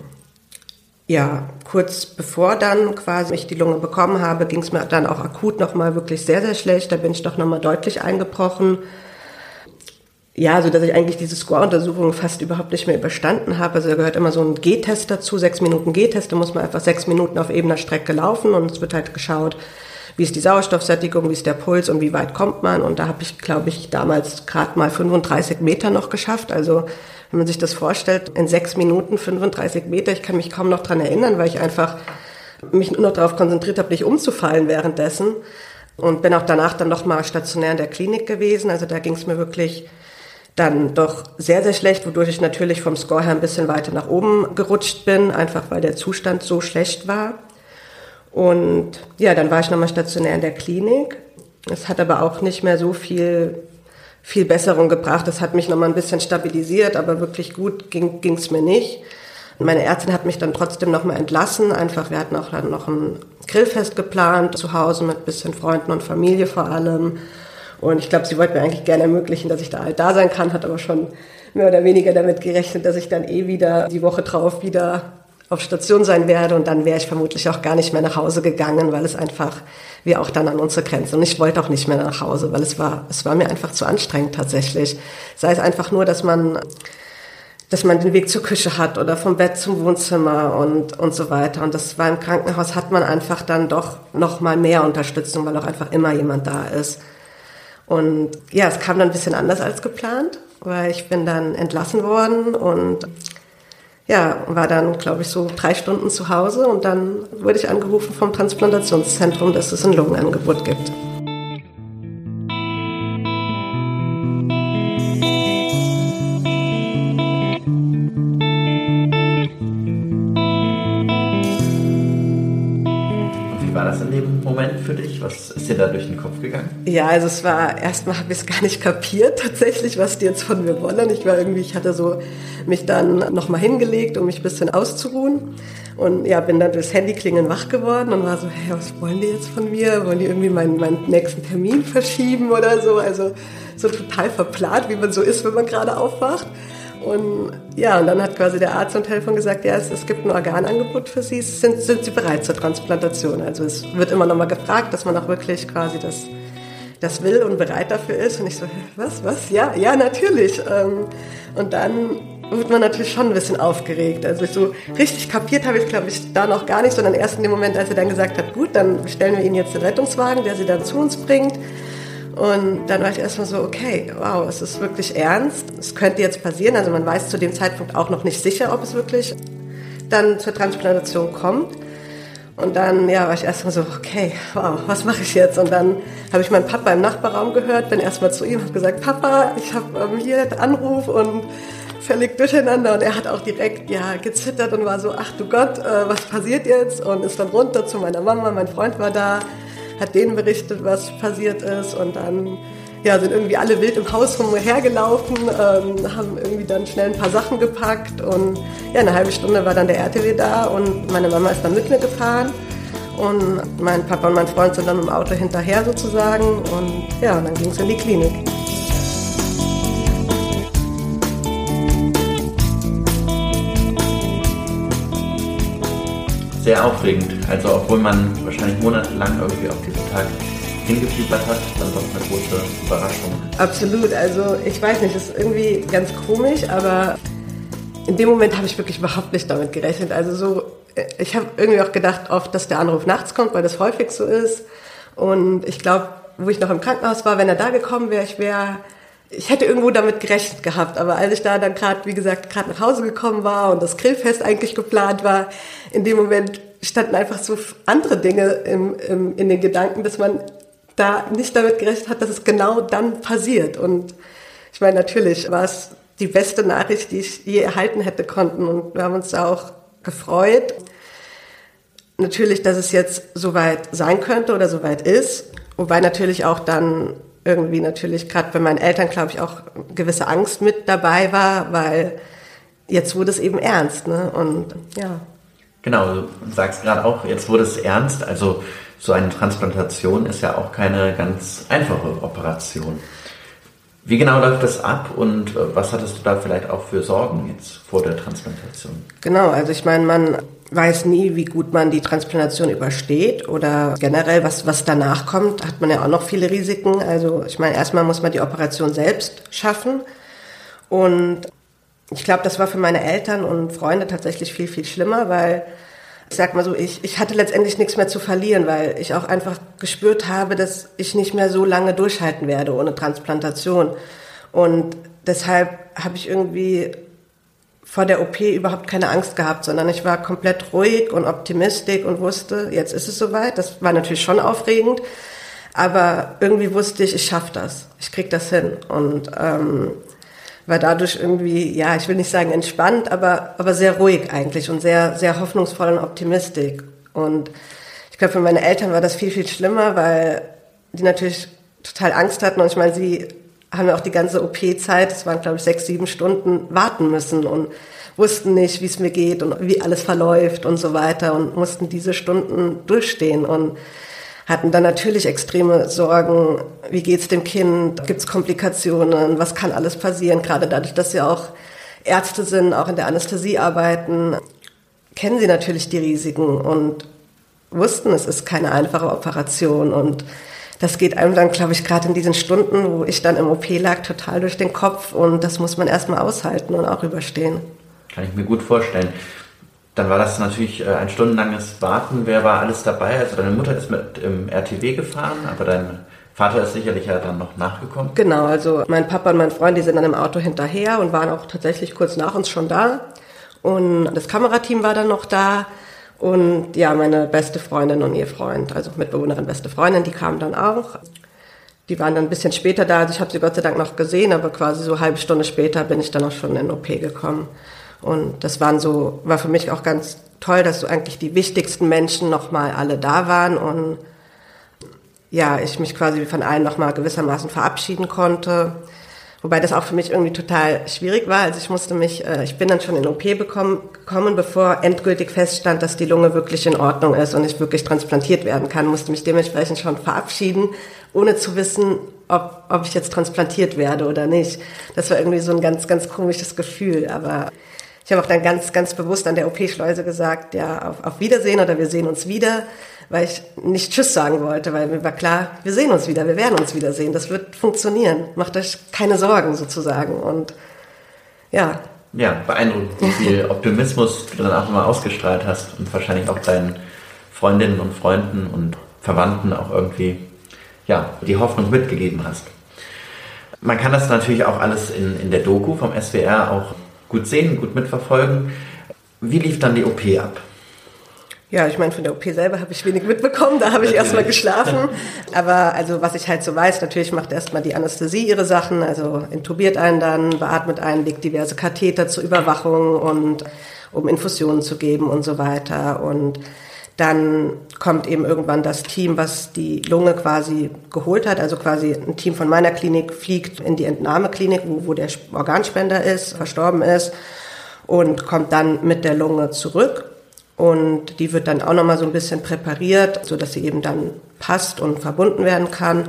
ja, kurz bevor dann quasi ich die Lunge bekommen habe, ging es mir dann auch akut nochmal wirklich sehr, sehr schlecht. Da bin ich doch nochmal deutlich eingebrochen. Ja, so dass ich eigentlich diese Score-Untersuchung fast überhaupt nicht mehr überstanden habe. Also da gehört immer so ein G-Test dazu, sechs Minuten G-Test. Da muss man einfach sechs Minuten auf ebener Strecke laufen und es wird halt geschaut, wie ist die Sauerstoffsättigung, wie ist der Puls und wie weit kommt man. Und da habe ich, glaube ich, damals gerade mal 35 Meter noch geschafft. Also wenn man sich das vorstellt, in sechs Minuten 35 Meter, ich kann mich kaum noch dran erinnern, weil ich einfach mich nur noch darauf konzentriert habe, nicht umzufallen währenddessen. Und bin auch danach dann nochmal stationär in der Klinik gewesen. Also da ging es mir wirklich dann doch sehr, sehr schlecht, wodurch ich natürlich vom Score her ein bisschen weiter nach oben gerutscht bin, einfach weil der Zustand so schlecht war. Und ja, dann war ich nochmal stationär in der Klinik. Es hat aber auch nicht mehr so viel viel Besserung gebracht. Das hat mich nochmal ein bisschen stabilisiert, aber wirklich gut ging es mir nicht. Meine Ärztin hat mich dann trotzdem nochmal entlassen. Einfach, wir hatten auch dann noch ein Grillfest geplant, zu Hause mit bisschen Freunden und Familie vor allem. Und ich glaube, sie wollte mir eigentlich gerne ermöglichen, dass ich da halt da sein kann, hat aber schon mehr oder weniger damit gerechnet, dass ich dann eh wieder die Woche drauf wieder auf Station sein werde und dann wäre ich vermutlich auch gar nicht mehr nach Hause gegangen, weil es einfach wir auch dann an unsere Grenze und ich wollte auch nicht mehr nach Hause, weil es war es war mir einfach zu anstrengend tatsächlich. Sei es einfach nur, dass man dass man den Weg zur Küche hat oder vom Bett zum Wohnzimmer und und so weiter und das war im Krankenhaus hat man einfach dann doch noch mal mehr Unterstützung, weil auch einfach immer jemand da ist. Und ja, es kam dann ein bisschen anders als geplant, weil ich bin dann entlassen worden und ja, war dann, glaube ich, so drei Stunden zu Hause und dann wurde ich angerufen vom Transplantationszentrum, dass es ein Lungenangebot gibt. Ist dir da durch den Kopf gegangen? Ja, also es war, erstmal habe ich es gar nicht kapiert [laughs] tatsächlich, was die jetzt von mir wollen. Ich war irgendwie, ich hatte so mich dann nochmal hingelegt, um mich ein bisschen auszuruhen. Und ja, bin dann durchs Handy klingen wach geworden und war so, hey, was wollen die jetzt von mir? Wollen die irgendwie meinen, meinen nächsten Termin verschieben oder so? Also so total verplant, wie man so ist, wenn man gerade aufwacht. Und ja, und dann hat quasi der Arzt am Telefon gesagt, ja, es, es gibt ein Organangebot für Sie, sind, sind Sie bereit zur Transplantation? Also es wird immer noch mal gefragt, dass man auch wirklich quasi das, das will und bereit dafür ist. Und ich so, was, was? Ja, ja, natürlich. Ähm, und dann wird man natürlich schon ein bisschen aufgeregt. Also so richtig kapiert habe ich, glaube ich, da noch gar nicht, sondern erst in dem Moment, als er dann gesagt hat, gut, dann stellen wir Ihnen jetzt den Rettungswagen, der Sie dann zu uns bringt. Und dann war ich erstmal so, okay, wow, es ist wirklich ernst. Es könnte jetzt passieren. Also man weiß zu dem Zeitpunkt auch noch nicht sicher, ob es wirklich dann zur Transplantation kommt. Und dann ja, war ich erstmal so, okay, wow, was mache ich jetzt? Und dann habe ich meinen Papa im Nachbarraum gehört, bin erstmal zu ihm, habe gesagt, Papa, ich habe ähm, hier einen Anruf und völlig durcheinander. Und er hat auch direkt ja gezittert und war so, ach du Gott, äh, was passiert jetzt? Und ist dann runter zu meiner Mama, mein Freund war da hat denen berichtet, was passiert ist. Und dann ja, sind irgendwie alle wild im Haus rumhergelaufen, ähm, haben irgendwie dann schnell ein paar Sachen gepackt. Und ja, eine halbe Stunde war dann der RTW da und meine Mama ist dann mit mir gefahren. Und mein Papa und mein Freund sind dann im Auto hinterher sozusagen. Und ja, dann ging es in die Klinik. Sehr aufregend. Also obwohl man wahrscheinlich monatelang irgendwie auf diesen Tag hingefiebert hat, dann doch eine große Überraschung. Absolut. Also ich weiß nicht, das ist irgendwie ganz komisch, aber in dem Moment habe ich wirklich überhaupt nicht damit gerechnet. Also so, ich habe irgendwie auch gedacht oft, dass der Anruf nachts kommt, weil das häufig so ist. Und ich glaube, wo ich noch im Krankenhaus war, wenn er da gekommen wäre, ich wäre ich hätte irgendwo damit gerechnet gehabt, aber als ich da dann gerade, wie gesagt, gerade nach Hause gekommen war und das Grillfest eigentlich geplant war, in dem Moment standen einfach so andere Dinge im, im, in den Gedanken, dass man da nicht damit gerechnet hat, dass es genau dann passiert. Und ich meine, natürlich war es die beste Nachricht, die ich je erhalten hätte konnten. Und wir haben uns da auch gefreut. Natürlich, dass es jetzt soweit sein könnte oder soweit ist. Wobei natürlich auch dann irgendwie natürlich gerade bei meinen Eltern, glaube ich, auch gewisse Angst mit dabei war, weil jetzt wurde es eben ernst. Ne? Und ja. Genau, du sagst gerade auch, jetzt wurde es ernst. Also so eine Transplantation ist ja auch keine ganz einfache Operation. Wie genau läuft das ab und äh, was hattest du da vielleicht auch für Sorgen jetzt vor der Transplantation? Genau, also ich meine, man weiß nie, wie gut man die Transplantation übersteht oder generell, was, was danach kommt, hat man ja auch noch viele Risiken. Also ich meine, erstmal muss man die Operation selbst schaffen und ich glaube, das war für meine Eltern und Freunde tatsächlich viel, viel schlimmer, weil ich sag mal so, ich, ich hatte letztendlich nichts mehr zu verlieren, weil ich auch einfach gespürt habe, dass ich nicht mehr so lange durchhalten werde ohne Transplantation. Und deshalb habe ich irgendwie vor der OP überhaupt keine Angst gehabt, sondern ich war komplett ruhig und optimistisch und wusste, jetzt ist es soweit. Das war natürlich schon aufregend, aber irgendwie wusste ich, ich schaffe das, ich krieg das hin. Und ähm, war dadurch irgendwie, ja, ich will nicht sagen entspannt, aber, aber sehr ruhig eigentlich und sehr, sehr hoffnungsvoll und optimistisch. Und ich glaube, für meine Eltern war das viel, viel schlimmer, weil die natürlich total Angst hatten. Und ich meine, sie haben ja auch die ganze OP-Zeit, es waren, glaube ich, sechs, sieben Stunden, warten müssen und wussten nicht, wie es mir geht und wie alles verläuft und so weiter und mussten diese Stunden durchstehen. Und hatten dann natürlich extreme Sorgen, wie geht's dem Kind, gibt's Komplikationen, was kann alles passieren, gerade dadurch, dass sie auch Ärzte sind, auch in der Anästhesie arbeiten, kennen sie natürlich die Risiken und wussten, es ist keine einfache Operation und das geht einem dann, glaube ich, gerade in diesen Stunden, wo ich dann im OP lag, total durch den Kopf und das muss man erstmal aushalten und auch überstehen. Kann ich mir gut vorstellen. Dann war das natürlich äh, ein stundenlanges Warten. Wer war alles dabei? Also deine Mutter ist mit im RTW gefahren, aber dein Vater ist sicherlich ja dann noch nachgekommen. Genau, also mein Papa und mein Freund, die sind dann im Auto hinterher und waren auch tatsächlich kurz nach uns schon da. Und das Kamerateam war dann noch da. Und ja, meine beste Freundin und ihr Freund, also Mitbewohnerin, beste Freundin, die kamen dann auch. Die waren dann ein bisschen später da, also ich habe sie Gott sei Dank noch gesehen, aber quasi so halbe Stunde später bin ich dann auch schon in OP gekommen. Und das waren so, war für mich auch ganz toll, dass so eigentlich die wichtigsten Menschen nochmal alle da waren und ja, ich mich quasi von allen nochmal gewissermaßen verabschieden konnte. Wobei das auch für mich irgendwie total schwierig war. Also ich musste mich, äh, ich bin dann schon in OP bekommen, gekommen, bevor endgültig feststand, dass die Lunge wirklich in Ordnung ist und ich wirklich transplantiert werden kann, musste mich dementsprechend schon verabschieden, ohne zu wissen, ob, ob ich jetzt transplantiert werde oder nicht. Das war irgendwie so ein ganz, ganz komisches Gefühl, aber ich habe auch dann ganz, ganz bewusst an der OP-Schleuse gesagt, ja, auf, auf Wiedersehen oder wir sehen uns wieder, weil ich nicht Tschüss sagen wollte, weil mir war klar, wir sehen uns wieder, wir werden uns wiedersehen, das wird funktionieren. Macht euch keine Sorgen sozusagen und ja. Ja, beeindruckend, wie viel Optimismus du dann auch immer ausgestrahlt hast und wahrscheinlich auch deinen Freundinnen und Freunden und Verwandten auch irgendwie ja, die Hoffnung mitgegeben hast. Man kann das natürlich auch alles in, in der Doku vom SWR auch gut sehen, gut mitverfolgen. Wie lief dann die OP ab? Ja, ich meine, von der OP selber habe ich wenig mitbekommen, da habe ich erstmal geschlafen. [laughs] Aber also was ich halt so weiß, natürlich macht erstmal die Anästhesie ihre Sachen, also intubiert einen dann, beatmet einen, legt diverse Katheter zur Überwachung und um Infusionen zu geben und so weiter. Und dann kommt eben irgendwann das Team, was die Lunge quasi geholt hat. Also quasi ein Team von meiner Klinik fliegt in die Entnahmeklinik, wo, wo der Organspender ist, verstorben ist und kommt dann mit der Lunge zurück. Und die wird dann auch nochmal so ein bisschen präpariert, so dass sie eben dann passt und verbunden werden kann.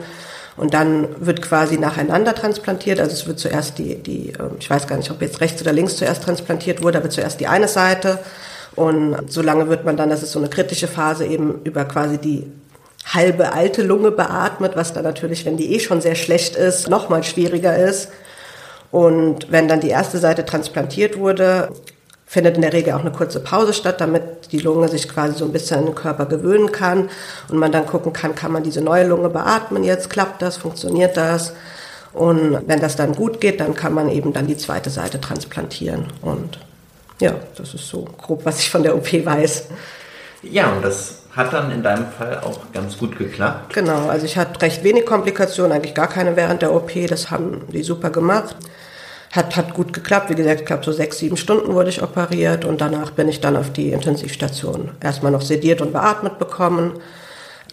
Und dann wird quasi nacheinander transplantiert. Also es wird zuerst die, die, ähm, ich weiß gar nicht, ob jetzt rechts oder links zuerst transplantiert wurde, aber zuerst die eine Seite und solange wird man dann, das ist so eine kritische Phase, eben über quasi die halbe alte Lunge beatmet, was dann natürlich, wenn die eh schon sehr schlecht ist, nochmal schwieriger ist. Und wenn dann die erste Seite transplantiert wurde, findet in der Regel auch eine kurze Pause statt, damit die Lunge sich quasi so ein bisschen an den Körper gewöhnen kann und man dann gucken kann, kann man diese neue Lunge beatmen jetzt, klappt das, funktioniert das? Und wenn das dann gut geht, dann kann man eben dann die zweite Seite transplantieren. Und ja, das ist so grob, was ich von der OP weiß. Ja, und das hat dann in deinem Fall auch ganz gut geklappt. Genau, also ich hatte recht wenig Komplikationen, eigentlich gar keine während der OP. Das haben die super gemacht. Hat, hat gut geklappt. Wie gesagt, ich glaube, so sechs, sieben Stunden wurde ich operiert und danach bin ich dann auf die Intensivstation. Erstmal noch sediert und beatmet bekommen.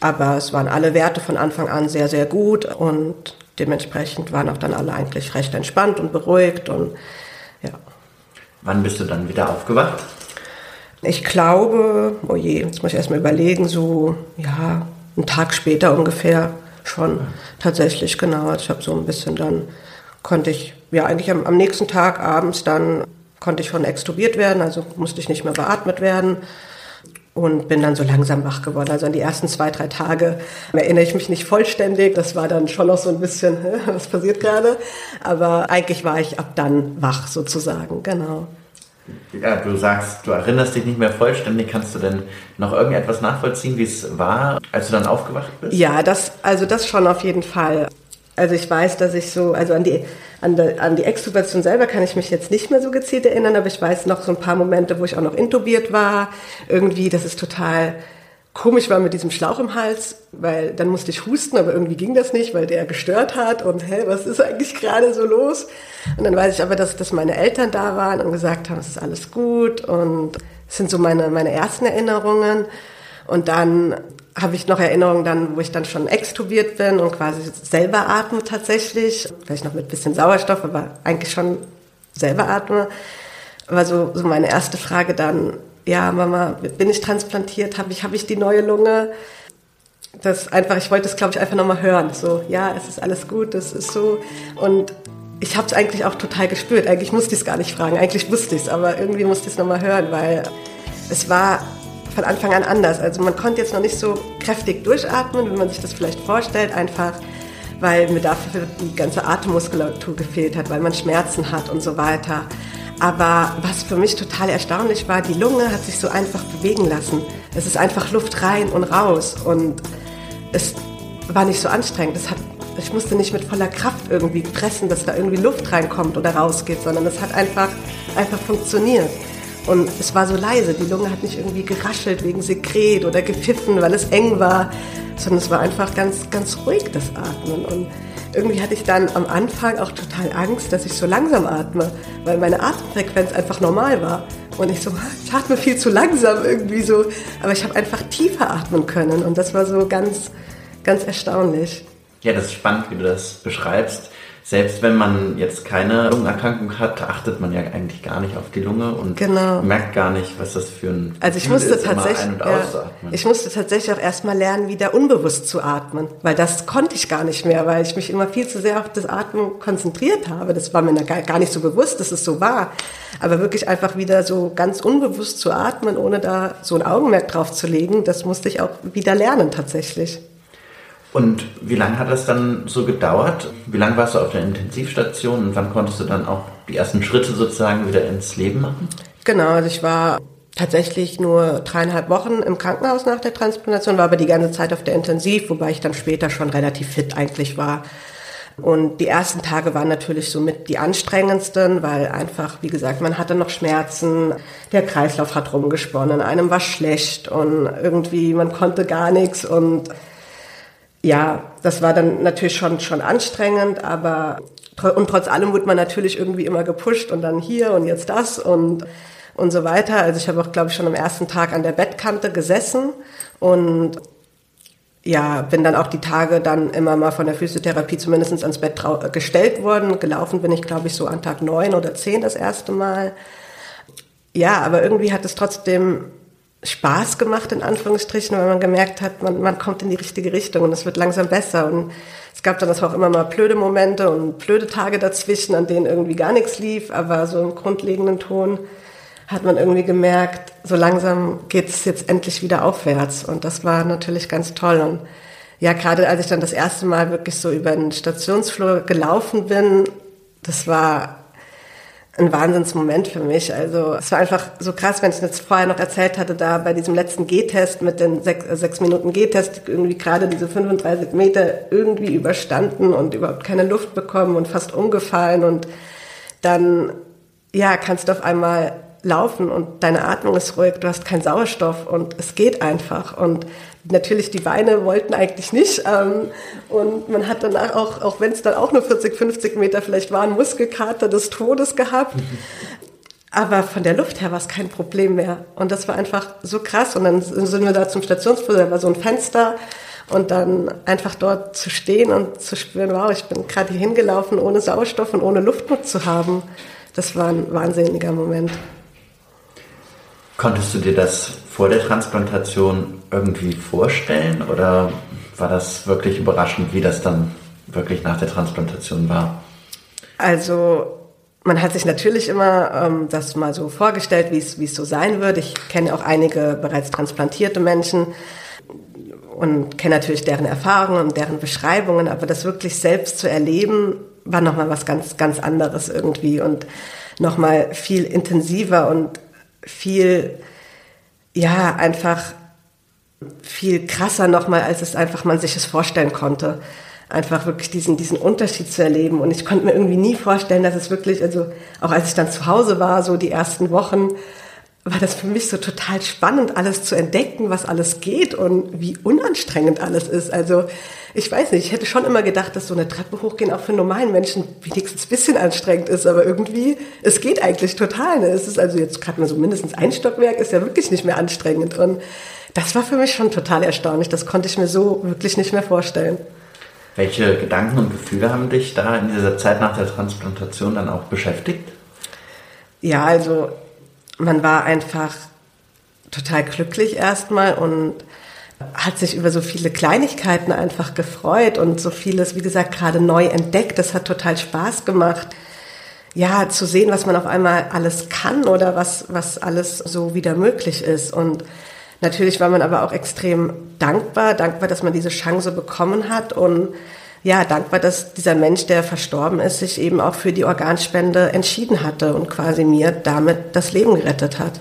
Aber es waren alle Werte von Anfang an sehr, sehr gut und dementsprechend waren auch dann alle eigentlich recht entspannt und beruhigt und ja. Wann bist du dann wieder aufgewacht? Ich glaube, oh je, jetzt muss ich erstmal überlegen, so, ja, einen Tag später ungefähr schon tatsächlich, genau. Also ich habe so ein bisschen dann, konnte ich, ja, eigentlich am, am nächsten Tag abends dann konnte ich schon extubiert werden, also musste ich nicht mehr beatmet werden und bin dann so langsam wach geworden. Also an die ersten zwei, drei Tage erinnere ich mich nicht vollständig. Das war dann schon noch so ein bisschen, [laughs] was passiert gerade? Aber eigentlich war ich ab dann wach sozusagen, genau. Ja, du sagst, du erinnerst dich nicht mehr vollständig. Kannst du denn noch irgendetwas nachvollziehen, wie es war, als du dann aufgewacht bist? Ja, das, also das schon auf jeden Fall. Also ich weiß, dass ich so, also an die, an, die, an die Extubation selber kann ich mich jetzt nicht mehr so gezielt erinnern, aber ich weiß noch so ein paar Momente, wo ich auch noch intubiert war. Irgendwie, das ist total komisch war mit diesem Schlauch im Hals, weil dann musste ich husten, aber irgendwie ging das nicht, weil der gestört hat und hä, was ist eigentlich gerade so los? Und dann weiß ich aber, dass, dass meine Eltern da waren und gesagt haben, es ist alles gut und das sind so meine, meine ersten Erinnerungen. Und dann habe ich noch Erinnerungen dann, wo ich dann schon extubiert bin und quasi selber atme tatsächlich. Vielleicht noch mit bisschen Sauerstoff, aber eigentlich schon selber atme. Aber so, so meine erste Frage dann, ja, Mama, bin ich transplantiert? Habe ich, hab ich die neue Lunge? Das einfach, ich wollte es, glaube ich, einfach nochmal hören. So, ja, es ist alles gut, es ist so. Und ich habe es eigentlich auch total gespürt. Eigentlich musste ich es gar nicht fragen. Eigentlich wusste ich es, aber irgendwie musste ich es nochmal hören, weil es war von Anfang an anders. Also man konnte jetzt noch nicht so kräftig durchatmen, wie man sich das vielleicht vorstellt, einfach weil mir dafür die ganze Atemmuskulatur gefehlt hat, weil man Schmerzen hat und so weiter. Aber was für mich total erstaunlich war, die Lunge hat sich so einfach bewegen lassen. Es ist einfach Luft rein und raus und es war nicht so anstrengend. Hat, ich musste nicht mit voller Kraft irgendwie pressen, dass da irgendwie Luft reinkommt oder rausgeht, sondern es hat einfach, einfach funktioniert. Und es war so leise. Die Lunge hat nicht irgendwie geraschelt wegen Sekret oder gepfiffen, weil es eng war, sondern es war einfach ganz, ganz ruhig, das Atmen. Und irgendwie hatte ich dann am Anfang auch total Angst, dass ich so langsam atme, weil meine Atemfrequenz einfach normal war. Und ich so, ich atme viel zu langsam irgendwie so. Aber ich habe einfach tiefer atmen können. Und das war so ganz, ganz erstaunlich. Ja, das ist spannend, wie du das beschreibst selbst wenn man jetzt keine Lungenerkrankung hat, achtet man ja eigentlich gar nicht auf die Lunge und genau. merkt gar nicht, was das für ein Also ich musste ist, tatsächlich, ja, ich musste tatsächlich auch erstmal lernen, wieder unbewusst zu atmen, weil das konnte ich gar nicht mehr, weil ich mich immer viel zu sehr auf das Atmen konzentriert habe. Das war mir gar nicht so bewusst, dass es so war. Aber wirklich einfach wieder so ganz unbewusst zu atmen, ohne da so ein Augenmerk drauf zu legen, das musste ich auch wieder lernen tatsächlich. Und wie lange hat das dann so gedauert? Wie lange warst du auf der Intensivstation und wann konntest du dann auch die ersten Schritte sozusagen wieder ins Leben machen? Genau, also ich war tatsächlich nur dreieinhalb Wochen im Krankenhaus nach der Transplantation, war aber die ganze Zeit auf der Intensiv, wobei ich dann später schon relativ fit eigentlich war. Und die ersten Tage waren natürlich somit die anstrengendsten, weil einfach, wie gesagt, man hatte noch Schmerzen, der Kreislauf hat rumgesponnen, einem war schlecht und irgendwie man konnte gar nichts und ja, das war dann natürlich schon, schon anstrengend, aber und trotz allem wurde man natürlich irgendwie immer gepusht und dann hier und jetzt das und, und so weiter. Also ich habe auch, glaube ich, schon am ersten Tag an der Bettkante gesessen und ja, bin dann auch die Tage dann immer mal von der Physiotherapie zumindest ans Bett gestellt worden. Gelaufen bin ich, glaube ich, so an Tag neun oder zehn das erste Mal. Ja, aber irgendwie hat es trotzdem Spaß gemacht, in Anführungsstrichen, weil man gemerkt hat, man, man kommt in die richtige Richtung und es wird langsam besser. Und es gab dann auch immer mal blöde Momente und blöde Tage dazwischen, an denen irgendwie gar nichts lief, aber so im grundlegenden Ton hat man irgendwie gemerkt, so langsam geht es jetzt endlich wieder aufwärts. Und das war natürlich ganz toll. Und ja, gerade als ich dann das erste Mal wirklich so über den Stationsflur gelaufen bin, das war ein Wahnsinnsmoment für mich. Also es war einfach so krass, wenn ich jetzt vorher noch erzählt hatte, da bei diesem letzten G-Test mit den sechs, äh, sechs Minuten G-Test irgendwie gerade diese 35 Meter irgendwie überstanden und überhaupt keine Luft bekommen und fast umgefallen und dann ja kannst du auf einmal laufen und deine Atmung ist ruhig, du hast keinen Sauerstoff und es geht einfach und natürlich die Beine wollten eigentlich nicht ähm, und man hat danach auch, auch wenn es dann auch nur 40, 50 Meter vielleicht waren, Muskelkater des Todes gehabt. Aber von der Luft her war es kein Problem mehr. Und das war einfach so krass. Und dann sind wir da zum Stationsbus, da war so ein Fenster. Und dann einfach dort zu stehen und zu spüren, wow, ich bin gerade hier hingelaufen, ohne Sauerstoff und ohne Luftnot zu haben. Das war ein wahnsinniger Moment. Konntest du dir das vor der Transplantation irgendwie vorstellen oder war das wirklich überraschend, wie das dann wirklich nach der Transplantation war? Also man hat sich natürlich immer ähm, das mal so vorgestellt, wie es so sein wird. Ich kenne auch einige bereits transplantierte Menschen und kenne natürlich deren Erfahrungen und deren Beschreibungen, aber das wirklich selbst zu erleben, war nochmal was ganz, ganz anderes irgendwie und nochmal viel intensiver und viel, ja, einfach viel krasser nochmal, als es einfach man sich es vorstellen konnte. Einfach wirklich diesen, diesen Unterschied zu erleben. Und ich konnte mir irgendwie nie vorstellen, dass es wirklich, also auch als ich dann zu Hause war, so die ersten Wochen, war das für mich so total spannend, alles zu entdecken, was alles geht und wie unanstrengend alles ist. Also ich weiß nicht, ich hätte schon immer gedacht, dass so eine Treppe hochgehen auch für normalen Menschen wenigstens ein bisschen anstrengend ist, aber irgendwie, es geht eigentlich total. Ne? Es ist also jetzt gerade mal so mindestens ein Stockwerk, ist ja wirklich nicht mehr anstrengend. Und das war für mich schon total erstaunlich. Das konnte ich mir so wirklich nicht mehr vorstellen. Welche Gedanken und Gefühle haben dich da in dieser Zeit nach der Transplantation dann auch beschäftigt? Ja, also man war einfach total glücklich erstmal und hat sich über so viele Kleinigkeiten einfach gefreut und so vieles, wie gesagt, gerade neu entdeckt. Das hat total Spaß gemacht. Ja, zu sehen, was man auf einmal alles kann oder was, was alles so wieder möglich ist. Und natürlich war man aber auch extrem dankbar, dankbar, dass man diese Chance bekommen hat und ja, dankbar, dass dieser Mensch, der verstorben ist, sich eben auch für die Organspende entschieden hatte und quasi mir damit das Leben gerettet hat.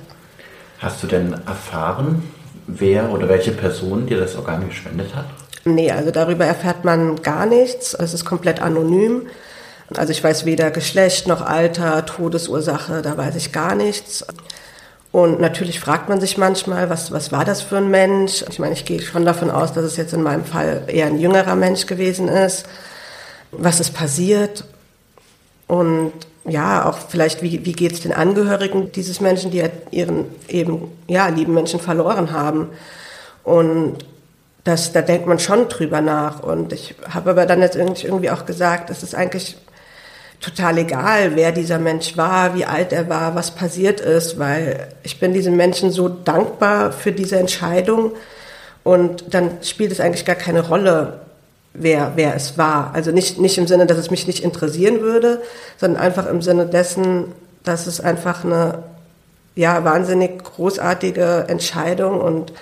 Hast du denn erfahren, wer oder welche Person dir das Organ gespendet hat? Nee, also darüber erfährt man gar nichts. Es ist komplett anonym. Also ich weiß weder Geschlecht noch Alter, Todesursache, da weiß ich gar nichts. Und natürlich fragt man sich manchmal, was, was war das für ein Mensch? Ich meine, ich gehe schon davon aus, dass es jetzt in meinem Fall eher ein jüngerer Mensch gewesen ist. Was ist passiert? Und ja, auch vielleicht, wie, wie geht es den Angehörigen dieses Menschen, die ihren eben, ja, lieben Menschen verloren haben. Und das, da denkt man schon drüber nach. Und ich habe aber dann jetzt irgendwie auch gesagt, es ist eigentlich total egal, wer dieser Mensch war, wie alt er war, was passiert ist, weil ich bin diesem Menschen so dankbar für diese Entscheidung. Und dann spielt es eigentlich gar keine Rolle, wer, wer es war. Also nicht, nicht im Sinne, dass es mich nicht interessieren würde, sondern einfach im Sinne dessen, dass es einfach eine ja, wahnsinnig großartige Entscheidung und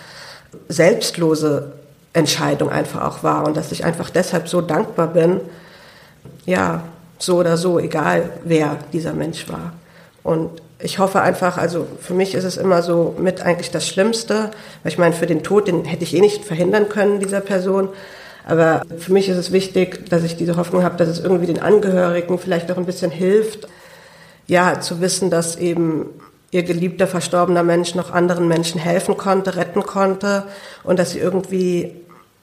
selbstlose Entscheidung einfach auch war und dass ich einfach deshalb so dankbar bin, ja, so oder so, egal wer dieser Mensch war. Und ich hoffe einfach, also für mich ist es immer so mit eigentlich das Schlimmste, weil ich meine, für den Tod, den hätte ich eh nicht verhindern können, dieser Person. Aber für mich ist es wichtig, dass ich diese Hoffnung habe, dass es irgendwie den Angehörigen vielleicht auch ein bisschen hilft, ja, zu wissen, dass eben ihr geliebter, verstorbener Mensch noch anderen Menschen helfen konnte, retten konnte und dass sie irgendwie,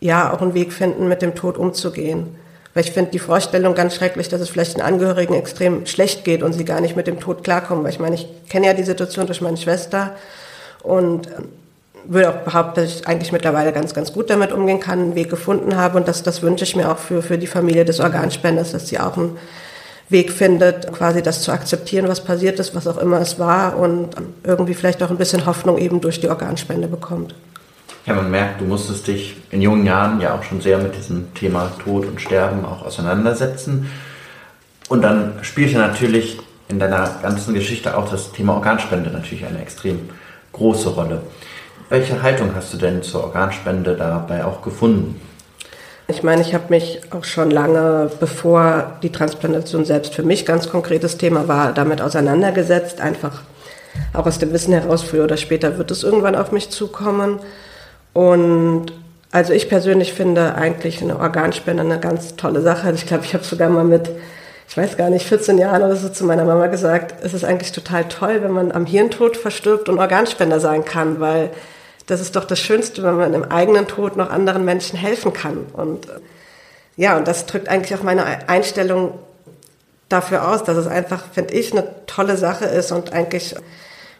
ja, auch einen Weg finden, mit dem Tod umzugehen. Weil ich finde die Vorstellung ganz schrecklich, dass es vielleicht den Angehörigen extrem schlecht geht und sie gar nicht mit dem Tod klarkommen. Weil ich meine, ich kenne ja die Situation durch meine Schwester und würde auch behaupten, dass ich eigentlich mittlerweile ganz, ganz gut damit umgehen kann, einen Weg gefunden habe und das, das wünsche ich mir auch für, für die Familie des Organspenders, dass sie auch einen Weg findet, quasi das zu akzeptieren, was passiert ist, was auch immer es war und irgendwie vielleicht auch ein bisschen Hoffnung eben durch die Organspende bekommt. Ja, man merkt, du musstest dich in jungen Jahren ja auch schon sehr mit diesem Thema Tod und Sterben auch auseinandersetzen. Und dann spielte natürlich in deiner ganzen Geschichte auch das Thema Organspende natürlich eine extrem große Rolle. Welche Haltung hast du denn zur Organspende dabei auch gefunden? Ich meine, ich habe mich auch schon lange, bevor die Transplantation selbst für mich ganz konkretes Thema war, damit auseinandergesetzt. Einfach auch aus dem Wissen heraus, früher oder später wird es irgendwann auf mich zukommen. Und also ich persönlich finde eigentlich eine Organspende eine ganz tolle Sache. Also ich glaube, ich habe sogar mal mit, ich weiß gar nicht, 14 Jahren oder so zu meiner Mama gesagt, es ist eigentlich total toll, wenn man am Hirntod verstirbt und Organspender sein kann, weil das ist doch das Schönste, wenn man im eigenen Tod noch anderen Menschen helfen kann. Und ja, und das drückt eigentlich auch meine Einstellung dafür aus, dass es einfach, finde ich, eine tolle Sache ist und eigentlich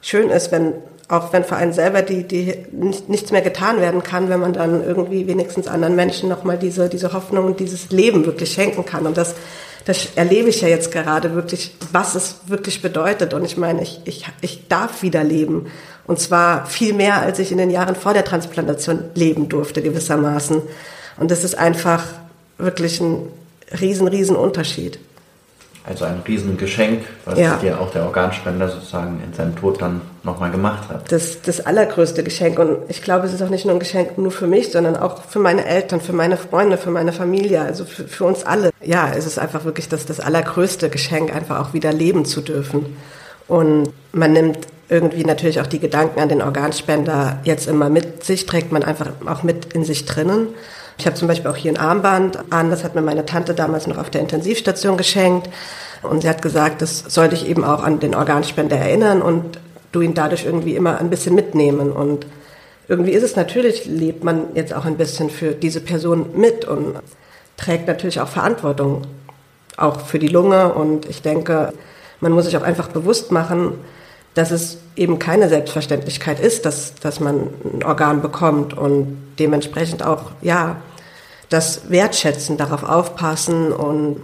schön ist, wenn auch wenn für einen selber die, die nicht, nichts mehr getan werden kann, wenn man dann irgendwie wenigstens anderen Menschen nochmal diese, diese Hoffnung und dieses Leben wirklich schenken kann. Und das, das erlebe ich ja jetzt gerade wirklich, was es wirklich bedeutet. Und ich meine, ich, ich, ich darf wieder leben. Und zwar viel mehr, als ich in den Jahren vor der Transplantation leben durfte, gewissermaßen. Und das ist einfach wirklich ein riesen, riesen Unterschied. Also ein Riesengeschenk, was ja. dir auch der Organspender sozusagen in seinem Tod dann nochmal gemacht hat. Das, das allergrößte Geschenk. Und ich glaube, es ist auch nicht nur ein Geschenk nur für mich, sondern auch für meine Eltern, für meine Freunde, für meine Familie, also für, für uns alle. Ja, es ist einfach wirklich das, das allergrößte Geschenk, einfach auch wieder leben zu dürfen. Und man nimmt irgendwie natürlich auch die Gedanken an den Organspender jetzt immer mit sich, trägt man einfach auch mit in sich drinnen. Ich habe zum Beispiel auch hier ein Armband an, das hat mir meine Tante damals noch auf der Intensivstation geschenkt. Und sie hat gesagt, das sollte ich eben auch an den Organspender erinnern und du ihn dadurch irgendwie immer ein bisschen mitnehmen. Und irgendwie ist es natürlich, lebt man jetzt auch ein bisschen für diese Person mit und trägt natürlich auch Verantwortung, auch für die Lunge. Und ich denke, man muss sich auch einfach bewusst machen, dass es eben keine Selbstverständlichkeit ist, dass, dass man ein Organ bekommt und dementsprechend auch, ja, das wertschätzen, darauf aufpassen und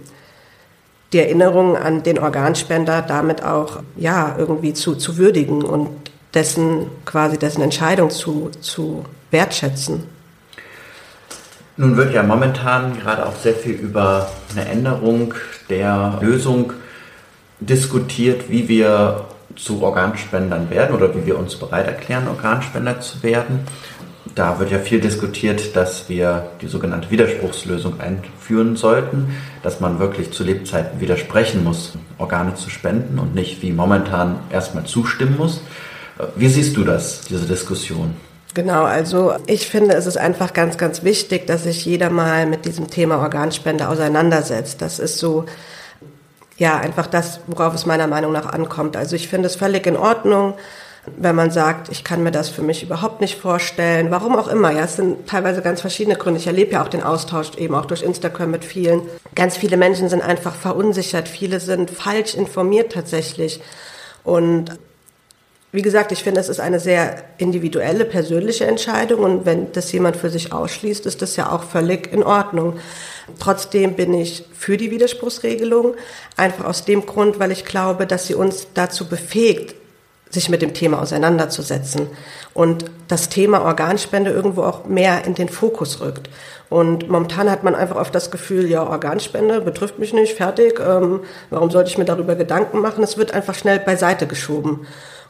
die Erinnerung an den Organspender damit auch, ja, irgendwie zu, zu würdigen und dessen, quasi dessen Entscheidung zu, zu wertschätzen. Nun wird ja momentan gerade auch sehr viel über eine Änderung der Lösung diskutiert, wie wir zu Organspendern werden oder wie wir uns bereit erklären, Organspender zu werden. Da wird ja viel diskutiert, dass wir die sogenannte Widerspruchslösung einführen sollten, dass man wirklich zu Lebzeiten widersprechen muss, Organe zu spenden und nicht wie momentan erstmal zustimmen muss. Wie siehst du das, diese Diskussion? Genau, also ich finde, es ist einfach ganz, ganz wichtig, dass sich jeder mal mit diesem Thema Organspende auseinandersetzt. Das ist so ja, einfach das, worauf es meiner Meinung nach ankommt. Also ich finde es völlig in Ordnung, wenn man sagt, ich kann mir das für mich überhaupt nicht vorstellen, warum auch immer. Ja, es sind teilweise ganz verschiedene Gründe. Ich erlebe ja auch den Austausch eben auch durch Instagram mit vielen. Ganz viele Menschen sind einfach verunsichert, viele sind falsch informiert tatsächlich. Und wie gesagt, ich finde, es ist eine sehr individuelle, persönliche Entscheidung und wenn das jemand für sich ausschließt, ist das ja auch völlig in Ordnung. Trotzdem bin ich für die Widerspruchsregelung, einfach aus dem Grund, weil ich glaube, dass sie uns dazu befähigt, sich mit dem Thema auseinanderzusetzen und das Thema Organspende irgendwo auch mehr in den Fokus rückt. Und momentan hat man einfach oft das Gefühl, ja, Organspende betrifft mich nicht, fertig, ähm, warum sollte ich mir darüber Gedanken machen? Es wird einfach schnell beiseite geschoben.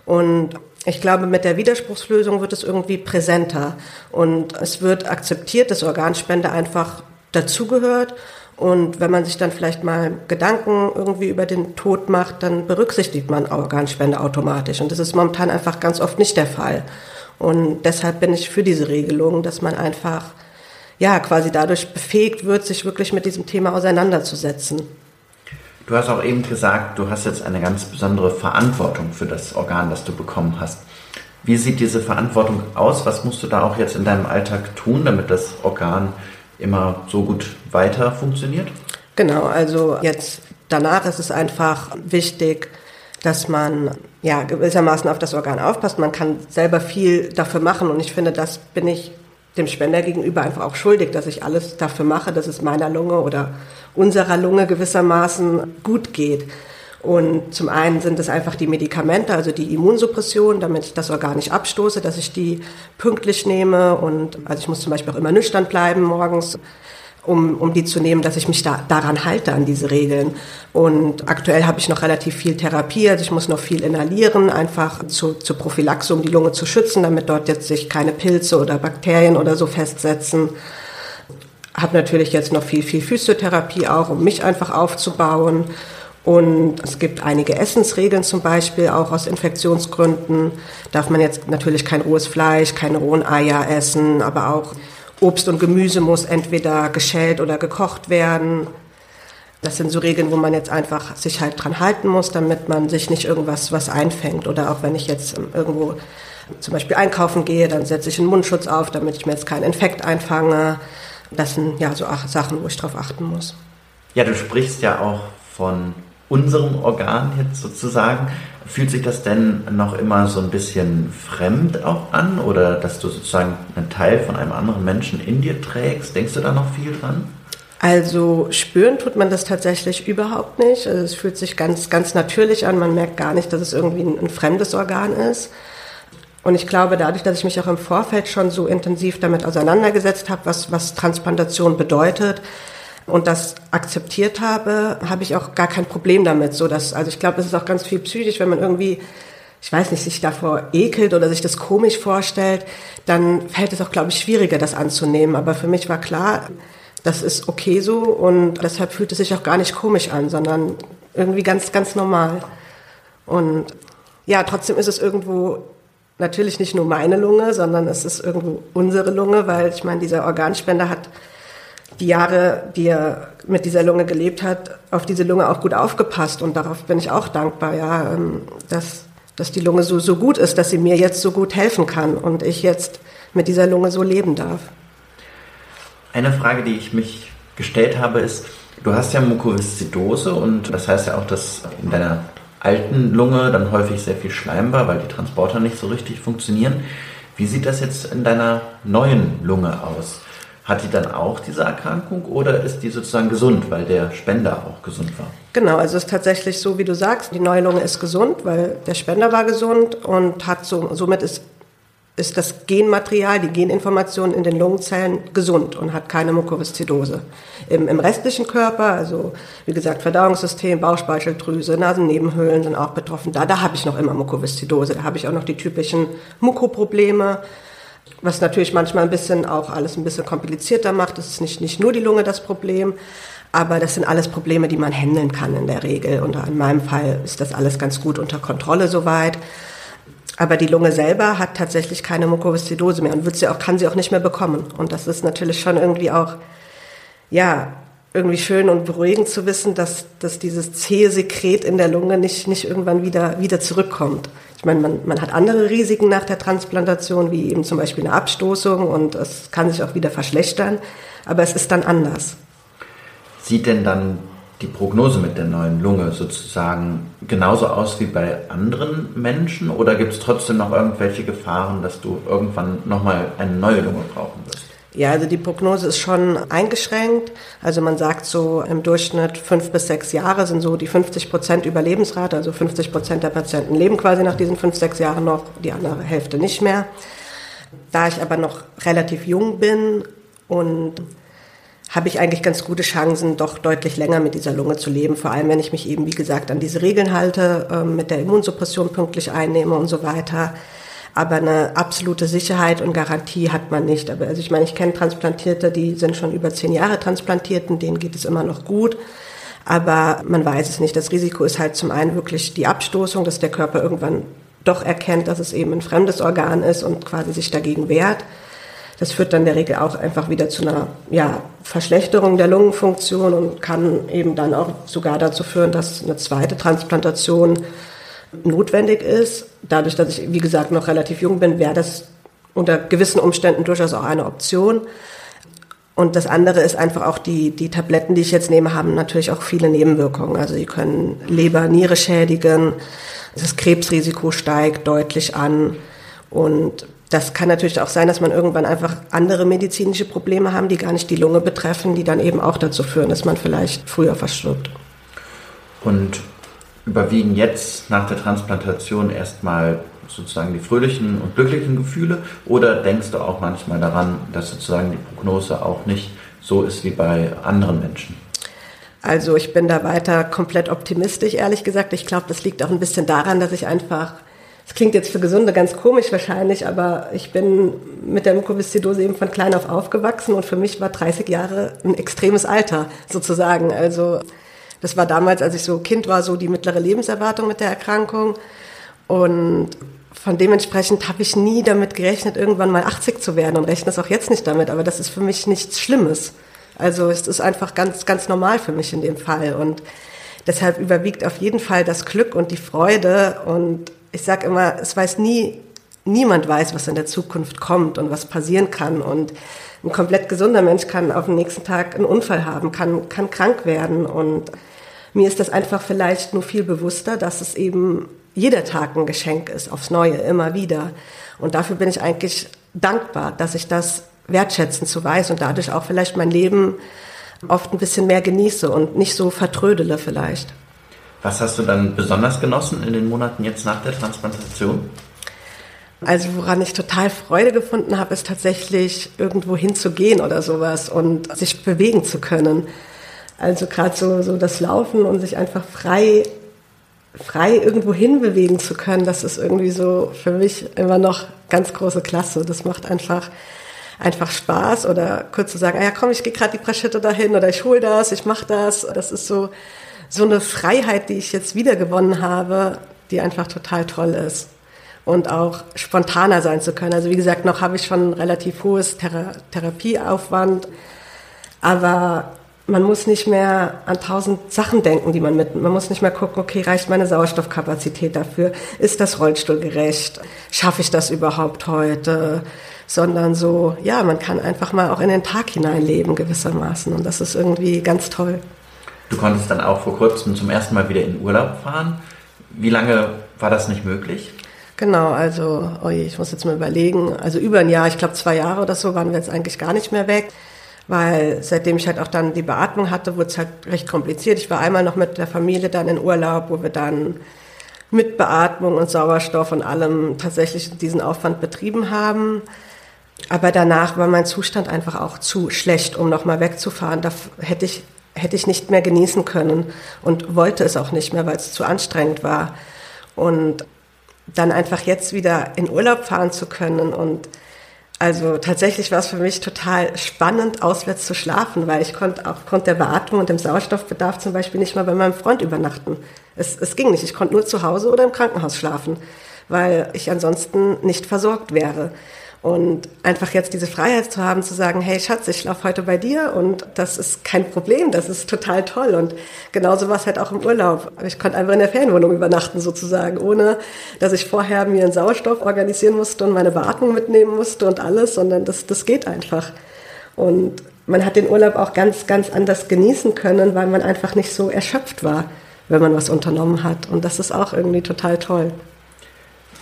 Und ich glaube, mit der Widerspruchslösung wird es irgendwie präsenter und es wird akzeptiert, dass Organspende einfach dazugehört. Und wenn man sich dann vielleicht mal Gedanken irgendwie über den Tod macht, dann berücksichtigt man Organspende automatisch. Und das ist momentan einfach ganz oft nicht der Fall. Und deshalb bin ich für diese Regelung, dass man einfach, ja, quasi dadurch befähigt wird, sich wirklich mit diesem Thema auseinanderzusetzen. Du hast auch eben gesagt, du hast jetzt eine ganz besondere Verantwortung für das Organ, das du bekommen hast. Wie sieht diese Verantwortung aus? Was musst du da auch jetzt in deinem Alltag tun, damit das Organ immer so gut weiter funktioniert? Genau, also jetzt danach ist es einfach wichtig, dass man ja gewissermaßen auf das Organ aufpasst. Man kann selber viel dafür machen und ich finde, das bin ich dem Spender gegenüber einfach auch schuldig, dass ich alles dafür mache, dass es meiner Lunge oder unserer Lunge gewissermaßen gut geht. Und zum einen sind es einfach die Medikamente, also die Immunsuppression, damit ich das Organ nicht abstoße, dass ich die pünktlich nehme. Und also ich muss zum Beispiel auch immer nüchtern bleiben morgens, um, um die zu nehmen, dass ich mich da, daran halte, an diese Regeln. Und aktuell habe ich noch relativ viel Therapie, also ich muss noch viel inhalieren, einfach zu, zur Prophylaxe, um die Lunge zu schützen, damit dort jetzt sich keine Pilze oder Bakterien oder so festsetzen. habe natürlich jetzt noch viel, viel Physiotherapie auch, um mich einfach aufzubauen. Und es gibt einige Essensregeln zum Beispiel, auch aus Infektionsgründen. Darf man jetzt natürlich kein rohes Fleisch, keine rohen Eier essen, aber auch Obst und Gemüse muss entweder geschält oder gekocht werden. Das sind so Regeln, wo man jetzt einfach sich halt dran halten muss, damit man sich nicht irgendwas was einfängt. Oder auch wenn ich jetzt irgendwo zum Beispiel einkaufen gehe, dann setze ich einen Mundschutz auf, damit ich mir jetzt keinen Infekt einfange. Das sind ja so Sachen, wo ich drauf achten muss. Ja, du sprichst ja auch von unserem Organ jetzt sozusagen. Fühlt sich das denn noch immer so ein bisschen fremd auch an oder dass du sozusagen einen Teil von einem anderen Menschen in dir trägst? Denkst du da noch viel dran? Also spüren tut man das tatsächlich überhaupt nicht. Also es fühlt sich ganz, ganz natürlich an. Man merkt gar nicht, dass es irgendwie ein, ein fremdes Organ ist. Und ich glaube, dadurch, dass ich mich auch im Vorfeld schon so intensiv damit auseinandergesetzt habe, was, was Transplantation bedeutet, und das akzeptiert habe, habe ich auch gar kein Problem damit. So dass, also ich glaube, es ist auch ganz viel psychisch, wenn man irgendwie, ich weiß nicht, sich davor ekelt oder sich das komisch vorstellt, dann fällt es auch, glaube ich, schwieriger, das anzunehmen. Aber für mich war klar, das ist okay so und deshalb fühlt es sich auch gar nicht komisch an, sondern irgendwie ganz, ganz normal. Und ja, trotzdem ist es irgendwo natürlich nicht nur meine Lunge, sondern es ist irgendwo unsere Lunge, weil ich meine, dieser Organspender hat die Jahre, die er mit dieser Lunge gelebt hat, auf diese Lunge auch gut aufgepasst und darauf bin ich auch dankbar, ja, ähm, dass, dass die Lunge so, so gut ist, dass sie mir jetzt so gut helfen kann und ich jetzt mit dieser Lunge so leben darf. Eine Frage, die ich mich gestellt habe, ist, du hast ja Mukoviszidose und das heißt ja auch, dass in deiner alten Lunge dann häufig sehr viel Schleim war, weil die Transporter nicht so richtig funktionieren. Wie sieht das jetzt in deiner neuen Lunge aus? Hat die dann auch diese Erkrankung oder ist die sozusagen gesund, weil der Spender auch gesund war? Genau, also es ist tatsächlich so, wie du sagst, die neue Lunge ist gesund, weil der Spender war gesund und hat so, somit ist, ist das Genmaterial, die Geninformation in den Lungenzellen gesund und hat keine Mukoviszidose. Im, Im restlichen Körper, also wie gesagt, Verdauungssystem, Bauchspeicheldrüse, Nasennebenhöhlen sind auch betroffen. Da, da habe ich noch immer Mukoviszidose, da habe ich auch noch die typischen Mukoprobleme was natürlich manchmal ein bisschen auch alles ein bisschen komplizierter macht. Das ist nicht, nicht nur die Lunge das Problem, aber das sind alles Probleme, die man handeln kann in der Regel. Und in meinem Fall ist das alles ganz gut unter Kontrolle soweit. Aber die Lunge selber hat tatsächlich keine Mukoviszidose mehr und wird sie auch, kann sie auch nicht mehr bekommen. Und das ist natürlich schon irgendwie auch, ja, irgendwie schön und beruhigend zu wissen, dass, dass dieses zähe Sekret in der Lunge nicht, nicht irgendwann wieder, wieder zurückkommt. Meine, man, man hat andere Risiken nach der Transplantation, wie eben zum Beispiel eine Abstoßung und es kann sich auch wieder verschlechtern, aber es ist dann anders. Sieht denn dann die Prognose mit der neuen Lunge sozusagen genauso aus wie bei anderen Menschen oder gibt es trotzdem noch irgendwelche Gefahren, dass du irgendwann nochmal eine neue Lunge brauchen wirst? Ja, also die Prognose ist schon eingeschränkt. Also man sagt so im Durchschnitt fünf bis sechs Jahre sind so die 50 Prozent Überlebensrate. Also 50 Prozent der Patienten leben quasi nach diesen fünf, sechs Jahren noch, die andere Hälfte nicht mehr. Da ich aber noch relativ jung bin und habe ich eigentlich ganz gute Chancen, doch deutlich länger mit dieser Lunge zu leben. Vor allem, wenn ich mich eben, wie gesagt, an diese Regeln halte, äh, mit der Immunsuppression pünktlich einnehme und so weiter. Aber eine absolute Sicherheit und Garantie hat man nicht. Aber also ich meine, ich kenne Transplantierte, die sind schon über zehn Jahre transplantiert und denen geht es immer noch gut. Aber man weiß es nicht. Das Risiko ist halt zum einen wirklich die Abstoßung, dass der Körper irgendwann doch erkennt, dass es eben ein fremdes Organ ist und quasi sich dagegen wehrt. Das führt dann in der Regel auch einfach wieder zu einer ja, Verschlechterung der Lungenfunktion und kann eben dann auch sogar dazu führen, dass eine zweite Transplantation notwendig ist. Dadurch, dass ich, wie gesagt, noch relativ jung bin, wäre das unter gewissen Umständen durchaus auch eine Option. Und das andere ist einfach auch die, die Tabletten, die ich jetzt nehme, haben natürlich auch viele Nebenwirkungen. Also sie können Leber, Niere schädigen, das Krebsrisiko steigt deutlich an. Und das kann natürlich auch sein, dass man irgendwann einfach andere medizinische Probleme haben, die gar nicht die Lunge betreffen, die dann eben auch dazu führen, dass man vielleicht früher verstirbt. Und überwiegen jetzt nach der Transplantation erstmal sozusagen die fröhlichen und glücklichen Gefühle oder denkst du auch manchmal daran, dass sozusagen die Prognose auch nicht so ist wie bei anderen Menschen? Also ich bin da weiter komplett optimistisch, ehrlich gesagt. Ich glaube, das liegt auch ein bisschen daran, dass ich einfach das klingt jetzt für Gesunde ganz komisch wahrscheinlich, aber ich bin mit der Mukoviszidose eben von klein auf aufgewachsen und für mich war 30 Jahre ein extremes Alter sozusagen. Also das war damals, als ich so Kind war, so die mittlere Lebenserwartung mit der Erkrankung. Und von dementsprechend habe ich nie damit gerechnet, irgendwann mal 80 zu werden und rechne es auch jetzt nicht damit. Aber das ist für mich nichts Schlimmes. Also es ist einfach ganz, ganz normal für mich in dem Fall. Und deshalb überwiegt auf jeden Fall das Glück und die Freude. Und ich sage immer, es weiß nie, niemand weiß, was in der Zukunft kommt und was passieren kann. Und ein komplett gesunder Mensch kann auf den nächsten Tag einen Unfall haben, kann, kann krank werden. Und mir ist das einfach vielleicht nur viel bewusster, dass es eben jeder Tag ein Geschenk ist, aufs Neue, immer wieder. Und dafür bin ich eigentlich dankbar, dass ich das wertschätzen zu weiß und dadurch auch vielleicht mein Leben oft ein bisschen mehr genieße und nicht so vertrödele vielleicht. Was hast du dann besonders genossen in den Monaten jetzt nach der Transplantation? Also woran ich total Freude gefunden habe, ist tatsächlich irgendwo hinzugehen oder sowas und sich bewegen zu können. Also gerade so, so das Laufen und sich einfach frei, frei irgendwo hinbewegen zu können, das ist irgendwie so für mich immer noch ganz große Klasse. Das macht einfach einfach Spaß oder kurz zu sagen, ah ja komm, ich gehe gerade die Praschette dahin oder ich hole das, ich mache das. Das ist so so eine Freiheit, die ich jetzt wiedergewonnen habe, die einfach total toll ist und auch spontaner sein zu können. Also wie gesagt, noch habe ich schon relativ hohes Thera Therapieaufwand, aber man muss nicht mehr an tausend Sachen denken, die man mit, man muss nicht mehr gucken, okay, reicht meine Sauerstoffkapazität dafür? Ist das Rollstuhlgerecht? Schaffe ich das überhaupt heute? Sondern so, ja, man kann einfach mal auch in den Tag hineinleben gewissermaßen und das ist irgendwie ganz toll. Du konntest dann auch vor kurzem zum ersten Mal wieder in Urlaub fahren. Wie lange war das nicht möglich? Genau, also, oh je, ich muss jetzt mal überlegen. Also über ein Jahr, ich glaube zwei Jahre oder so, waren wir jetzt eigentlich gar nicht mehr weg. Weil seitdem ich halt auch dann die Beatmung hatte, wurde es halt recht kompliziert. Ich war einmal noch mit der Familie dann in Urlaub, wo wir dann mit Beatmung und Sauerstoff und allem tatsächlich diesen Aufwand betrieben haben. Aber danach war mein Zustand einfach auch zu schlecht, um nochmal wegzufahren. Da hätte ich, hätte ich nicht mehr genießen können und wollte es auch nicht mehr, weil es zu anstrengend war. Und dann einfach jetzt wieder in Urlaub fahren zu können und also tatsächlich war es für mich total spannend, auswärts zu schlafen, weil ich konnte aufgrund der Beatmung und dem Sauerstoffbedarf zum Beispiel nicht mal bei meinem Freund übernachten. Es, es ging nicht. Ich konnte nur zu Hause oder im Krankenhaus schlafen, weil ich ansonsten nicht versorgt wäre. Und einfach jetzt diese Freiheit zu haben, zu sagen, hey Schatz, ich schlafe heute bei dir und das ist kein Problem, das ist total toll. Und genauso war es halt auch im Urlaub. Ich konnte einfach in der Ferienwohnung übernachten sozusagen, ohne dass ich vorher mir einen Sauerstoff organisieren musste und meine Beatmung mitnehmen musste und alles, sondern das, das geht einfach. Und man hat den Urlaub auch ganz, ganz anders genießen können, weil man einfach nicht so erschöpft war, wenn man was unternommen hat. Und das ist auch irgendwie total toll.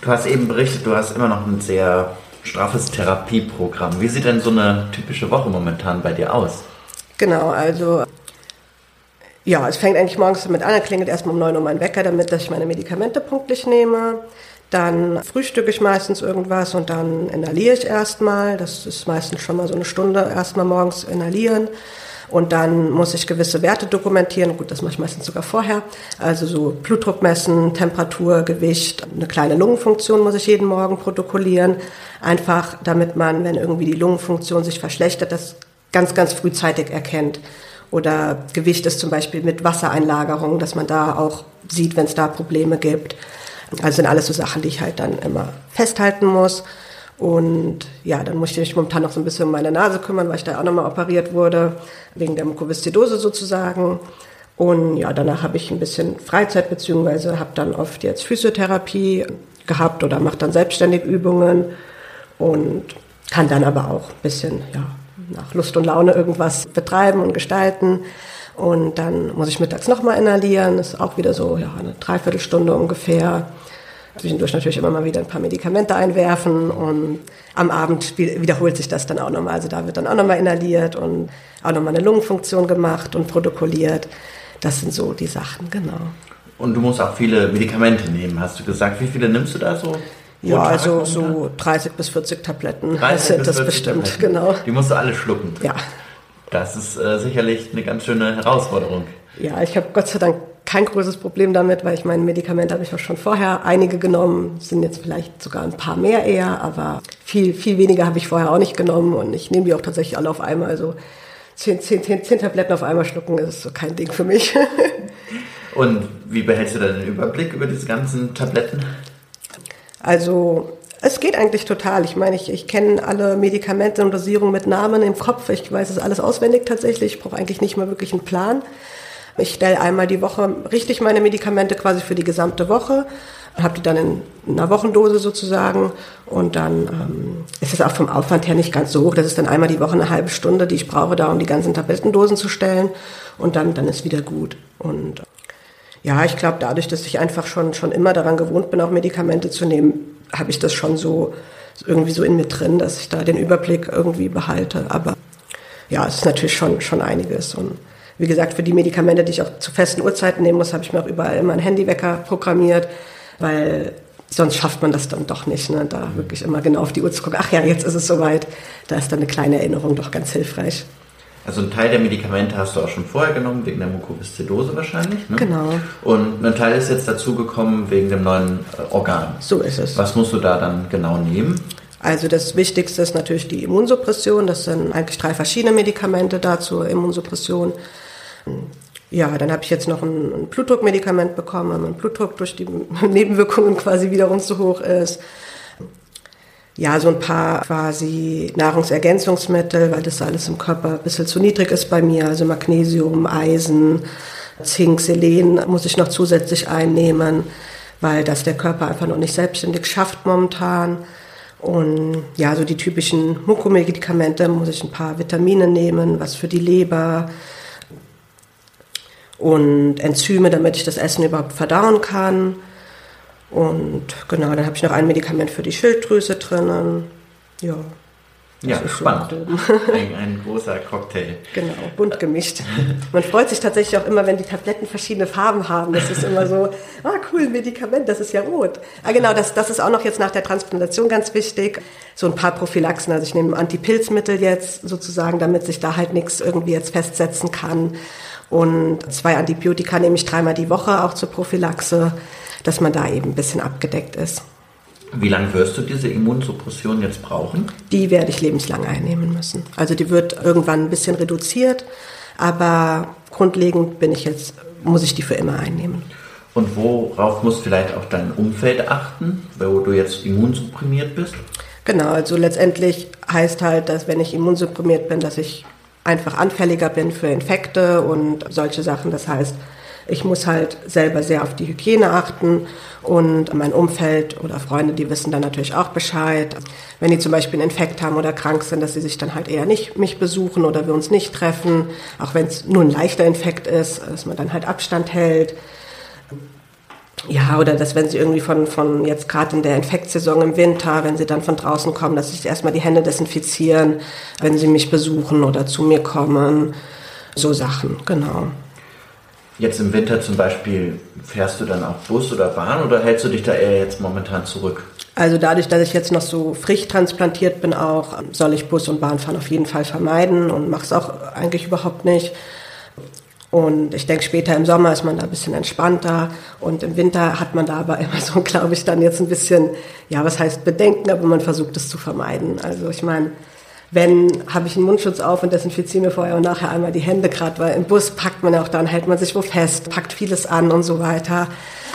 Du hast eben berichtet, du hast immer noch ein sehr straffes Therapieprogramm. Wie sieht denn so eine typische Woche momentan bei dir aus? Genau, also ja, es fängt eigentlich morgens damit an, da klingelt erstmal um 9 Uhr mein Wecker, damit dass ich meine Medikamente punktlich nehme. Dann frühstücke ich meistens irgendwas und dann inhaliere ich erstmal. Das ist meistens schon mal so eine Stunde erstmal morgens inhalieren. Und dann muss ich gewisse Werte dokumentieren. Gut, das mache ich meistens sogar vorher. Also so Blutdruck messen, Temperatur, Gewicht, eine kleine Lungenfunktion muss ich jeden Morgen protokollieren. Einfach damit man, wenn irgendwie die Lungenfunktion sich verschlechtert, das ganz, ganz frühzeitig erkennt. Oder Gewicht ist zum Beispiel mit Wassereinlagerung, dass man da auch sieht, wenn es da Probleme gibt. Also sind alles so Sachen, die ich halt dann immer festhalten muss. Und ja, dann musste ich mich momentan noch so ein bisschen um meine Nase kümmern, weil ich da auch nochmal operiert wurde, wegen der Mukoviszidose sozusagen. Und ja, danach habe ich ein bisschen Freizeit, beziehungsweise habe dann oft jetzt Physiotherapie gehabt oder mache dann selbstständig Übungen und kann dann aber auch ein bisschen, ja, nach Lust und Laune irgendwas betreiben und gestalten. Und dann muss ich mittags nochmal inhalieren, ist auch wieder so, ja, eine Dreiviertelstunde ungefähr zwischendurch natürlich immer mal wieder ein paar Medikamente einwerfen und am Abend wiederholt sich das dann auch nochmal. Also da wird dann auch nochmal inhaliert und auch nochmal eine Lungenfunktion gemacht und protokolliert. Das sind so die Sachen, genau. Und du musst auch viele Medikamente nehmen, hast du gesagt. Wie viele nimmst du da so? Ja, also so 30 bis 40 Tabletten 30 [laughs] sind das bestimmt, Tabletten. genau. Die musst du alle schlucken. Ja. Das ist äh, sicherlich eine ganz schöne Herausforderung. Ja, ich habe Gott sei Dank kein großes Problem damit, weil ich meine, Medikamente habe ich auch schon vorher einige genommen, sind jetzt vielleicht sogar ein paar mehr eher, aber viel, viel weniger habe ich vorher auch nicht genommen und ich nehme die auch tatsächlich alle auf einmal. Also zehn, zehn, zehn, zehn Tabletten auf einmal schlucken ist so kein Ding für mich. [laughs] und wie behältst du da den Überblick über diese ganzen Tabletten? Also es geht eigentlich total. Ich meine, ich, ich kenne alle Medikamente und Dosierungen mit Namen im Kopf. Ich weiß es alles auswendig tatsächlich. Ich brauche eigentlich nicht mal wirklich einen Plan. Ich stelle einmal die Woche richtig meine Medikamente quasi für die gesamte Woche, habe die dann in einer Wochendose sozusagen und dann ähm, ist es auch vom Aufwand her nicht ganz so hoch. Das ist dann einmal die Woche eine halbe Stunde, die ich brauche, da um die ganzen Tablettendosen zu stellen und dann, dann ist wieder gut. Und ja, ich glaube, dadurch, dass ich einfach schon, schon immer daran gewohnt bin, auch Medikamente zu nehmen, habe ich das schon so irgendwie so in mir drin, dass ich da den Überblick irgendwie behalte. Aber ja, es ist natürlich schon, schon einiges. Und wie gesagt, für die Medikamente, die ich auch zu festen Uhrzeiten nehmen muss, habe ich mir auch überall immer einen Handywecker programmiert, weil sonst schafft man das dann doch nicht, ne? da wirklich immer genau auf die Uhr zu gucken. Ach ja, jetzt ist es soweit. Da ist dann eine kleine Erinnerung doch ganz hilfreich. Also einen Teil der Medikamente hast du auch schon vorher genommen, wegen der Mukoviszidose wahrscheinlich. Ne? Genau. Und ein Teil ist jetzt dazugekommen wegen dem neuen äh, Organ. So ist es. Was musst du da dann genau nehmen? Also das Wichtigste ist natürlich die Immunsuppression. Das sind eigentlich drei verschiedene Medikamente da zur Immunsuppression. Ja, dann habe ich jetzt noch ein, ein Blutdruckmedikament bekommen, weil mein Blutdruck durch die [laughs] Nebenwirkungen quasi wiederum zu hoch ist. Ja, so ein paar quasi Nahrungsergänzungsmittel, weil das alles im Körper ein bisschen zu niedrig ist bei mir. Also Magnesium, Eisen, Zink, Selen muss ich noch zusätzlich einnehmen, weil das der Körper einfach noch nicht selbstständig schafft momentan. Und ja, so die typischen Mukomedikamente muss ich ein paar Vitamine nehmen, was für die Leber, und Enzyme, damit ich das Essen überhaupt verdauen kann. Und genau, dann habe ich noch ein Medikament für die Schilddrüse drinnen. Ja. Ja, spannend. [laughs] ein, ein, großer Cocktail. Genau, bunt gemischt. [laughs] Man freut sich tatsächlich auch immer, wenn die Tabletten verschiedene Farben haben. Das ist immer so, ah cool, Medikament, das ist ja rot. Ah genau, das, das ist auch noch jetzt nach der Transplantation ganz wichtig. So ein paar Prophylaxen, also ich nehme Antipilzmittel jetzt sozusagen, damit sich da halt nichts irgendwie jetzt festsetzen kann. Und zwei Antibiotika nehme ich dreimal die Woche auch zur Prophylaxe, dass man da eben ein bisschen abgedeckt ist. Wie lange wirst du diese Immunsuppression jetzt brauchen? Die werde ich lebenslang einnehmen müssen. Also die wird irgendwann ein bisschen reduziert, aber grundlegend bin ich jetzt, muss ich die für immer einnehmen. Und worauf muss vielleicht auch dein Umfeld achten, wo du jetzt immunsupprimiert bist? Genau, also letztendlich heißt halt, dass wenn ich immunsupprimiert bin, dass ich einfach anfälliger bin für Infekte und solche Sachen. Das heißt, ich muss halt selber sehr auf die Hygiene achten und mein Umfeld oder Freunde, die wissen dann natürlich auch Bescheid. Wenn die zum Beispiel einen Infekt haben oder krank sind, dass sie sich dann halt eher nicht mich besuchen oder wir uns nicht treffen, auch wenn es nur ein leichter Infekt ist, dass man dann halt Abstand hält. Ja, oder dass wenn sie irgendwie von, von jetzt gerade in der Infektsaison im Winter, wenn sie dann von draußen kommen, dass sich erstmal die Hände desinfizieren, wenn sie mich besuchen oder zu mir kommen. So Sachen, genau. Jetzt im Winter zum Beispiel, fährst du dann auch Bus oder Bahn oder hältst du dich da eher jetzt momentan zurück? Also dadurch, dass ich jetzt noch so frisch transplantiert bin auch, soll ich Bus und Bahn fahren auf jeden Fall vermeiden und mache es auch eigentlich überhaupt nicht. Und ich denke, später im Sommer ist man da ein bisschen entspannter und im Winter hat man da aber immer so, [laughs] glaube ich, dann jetzt ein bisschen, ja, was heißt Bedenken, aber man versucht es zu vermeiden. Also ich meine, wenn, habe ich einen Mundschutz auf und desinfiziere mir vorher und nachher einmal die Hände gerade, weil im Bus packt man ja auch dann, hält man sich wo fest, packt vieles an und so weiter,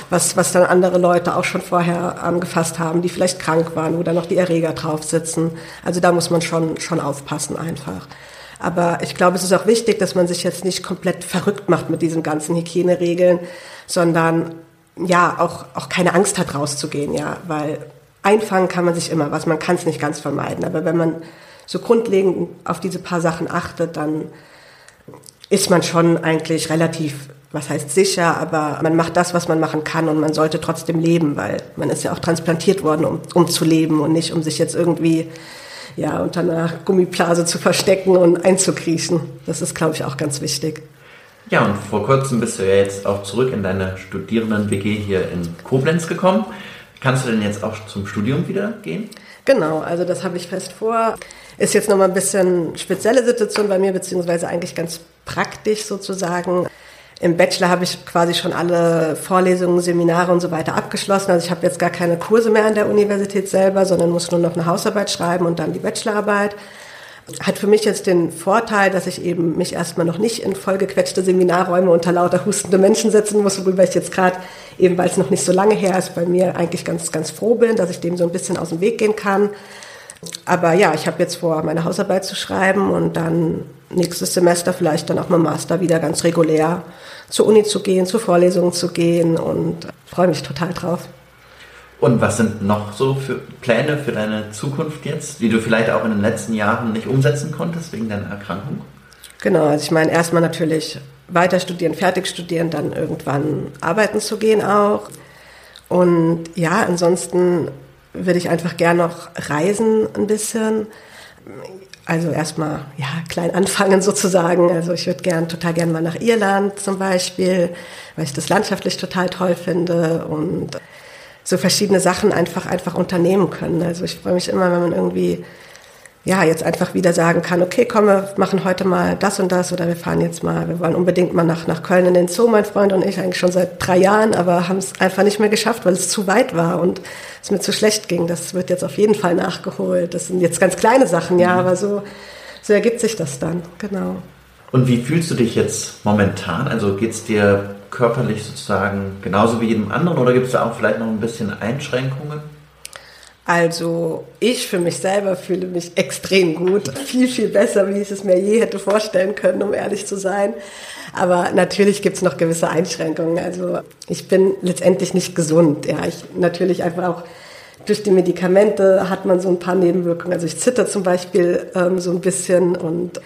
was, was dann andere Leute auch schon vorher angefasst haben, die vielleicht krank waren, dann noch die Erreger drauf sitzen. Also da muss man schon, schon aufpassen einfach. Aber ich glaube, es ist auch wichtig, dass man sich jetzt nicht komplett verrückt macht mit diesen ganzen Hygieneregeln, sondern ja, auch, auch keine Angst hat, rauszugehen, ja, weil einfangen kann man sich immer was, man kann es nicht ganz vermeiden. Aber wenn man so grundlegend auf diese paar Sachen achtet, dann ist man schon eigentlich relativ, was heißt sicher, aber man macht das, was man machen kann und man sollte trotzdem leben, weil man ist ja auch transplantiert worden, um, um zu leben und nicht, um sich jetzt irgendwie ja, unter einer Gummiblase zu verstecken und einzukriechen. Das ist, glaube ich, auch ganz wichtig. Ja, und vor kurzem bist du ja jetzt auch zurück in deine Studierenden-WG hier in Koblenz gekommen. Kannst du denn jetzt auch zum Studium wieder gehen? Genau, also das habe ich fest vor. Ist jetzt nochmal ein bisschen spezielle Situation bei mir, beziehungsweise eigentlich ganz praktisch sozusagen. Im Bachelor habe ich quasi schon alle Vorlesungen, Seminare und so weiter abgeschlossen. Also ich habe jetzt gar keine Kurse mehr an der Universität selber, sondern muss nur noch eine Hausarbeit schreiben und dann die Bachelorarbeit. Hat für mich jetzt den Vorteil, dass ich eben mich erstmal noch nicht in vollgequetschte Seminarräume unter lauter hustende Menschen setzen muss, worüber ich jetzt gerade, eben weil es noch nicht so lange her ist, bei mir eigentlich ganz, ganz froh bin, dass ich dem so ein bisschen aus dem Weg gehen kann. Aber ja, ich habe jetzt vor, meine Hausarbeit zu schreiben und dann nächstes Semester vielleicht dann auch mit Master wieder ganz regulär zur Uni zu gehen, zu Vorlesungen zu gehen und freue mich total drauf. Und was sind noch so für Pläne für deine Zukunft jetzt, die du vielleicht auch in den letzten Jahren nicht umsetzen konntest wegen deiner Erkrankung? Genau, also ich meine erstmal natürlich weiter studieren, fertig studieren, dann irgendwann arbeiten zu gehen auch. Und ja, ansonsten würde ich einfach gern noch reisen ein bisschen. Also erstmal ja klein anfangen sozusagen. Also ich würde gern total gern mal nach Irland zum Beispiel, weil ich das landschaftlich total toll finde und so verschiedene Sachen einfach einfach unternehmen können. Also ich freue mich immer, wenn man irgendwie ja, jetzt einfach wieder sagen kann, okay, komm, wir machen heute mal das und das oder wir fahren jetzt mal, wir wollen unbedingt mal nach, nach Köln in den Zoo, mein Freund und ich, eigentlich schon seit drei Jahren, aber haben es einfach nicht mehr geschafft, weil es zu weit war und es mir zu schlecht ging. Das wird jetzt auf jeden Fall nachgeholt. Das sind jetzt ganz kleine Sachen, ja, mhm. aber so, so ergibt sich das dann, genau. Und wie fühlst du dich jetzt momentan? Also geht es dir körperlich sozusagen genauso wie jedem anderen oder gibt es da auch vielleicht noch ein bisschen Einschränkungen? Also ich für mich selber fühle mich extrem gut, viel, viel besser, wie ich es mir je hätte vorstellen können, um ehrlich zu sein. Aber natürlich gibt es noch gewisse Einschränkungen. Also ich bin letztendlich nicht gesund. Ja, ich natürlich einfach auch durch die Medikamente hat man so ein paar Nebenwirkungen. Also ich zitter zum Beispiel ähm, so ein bisschen und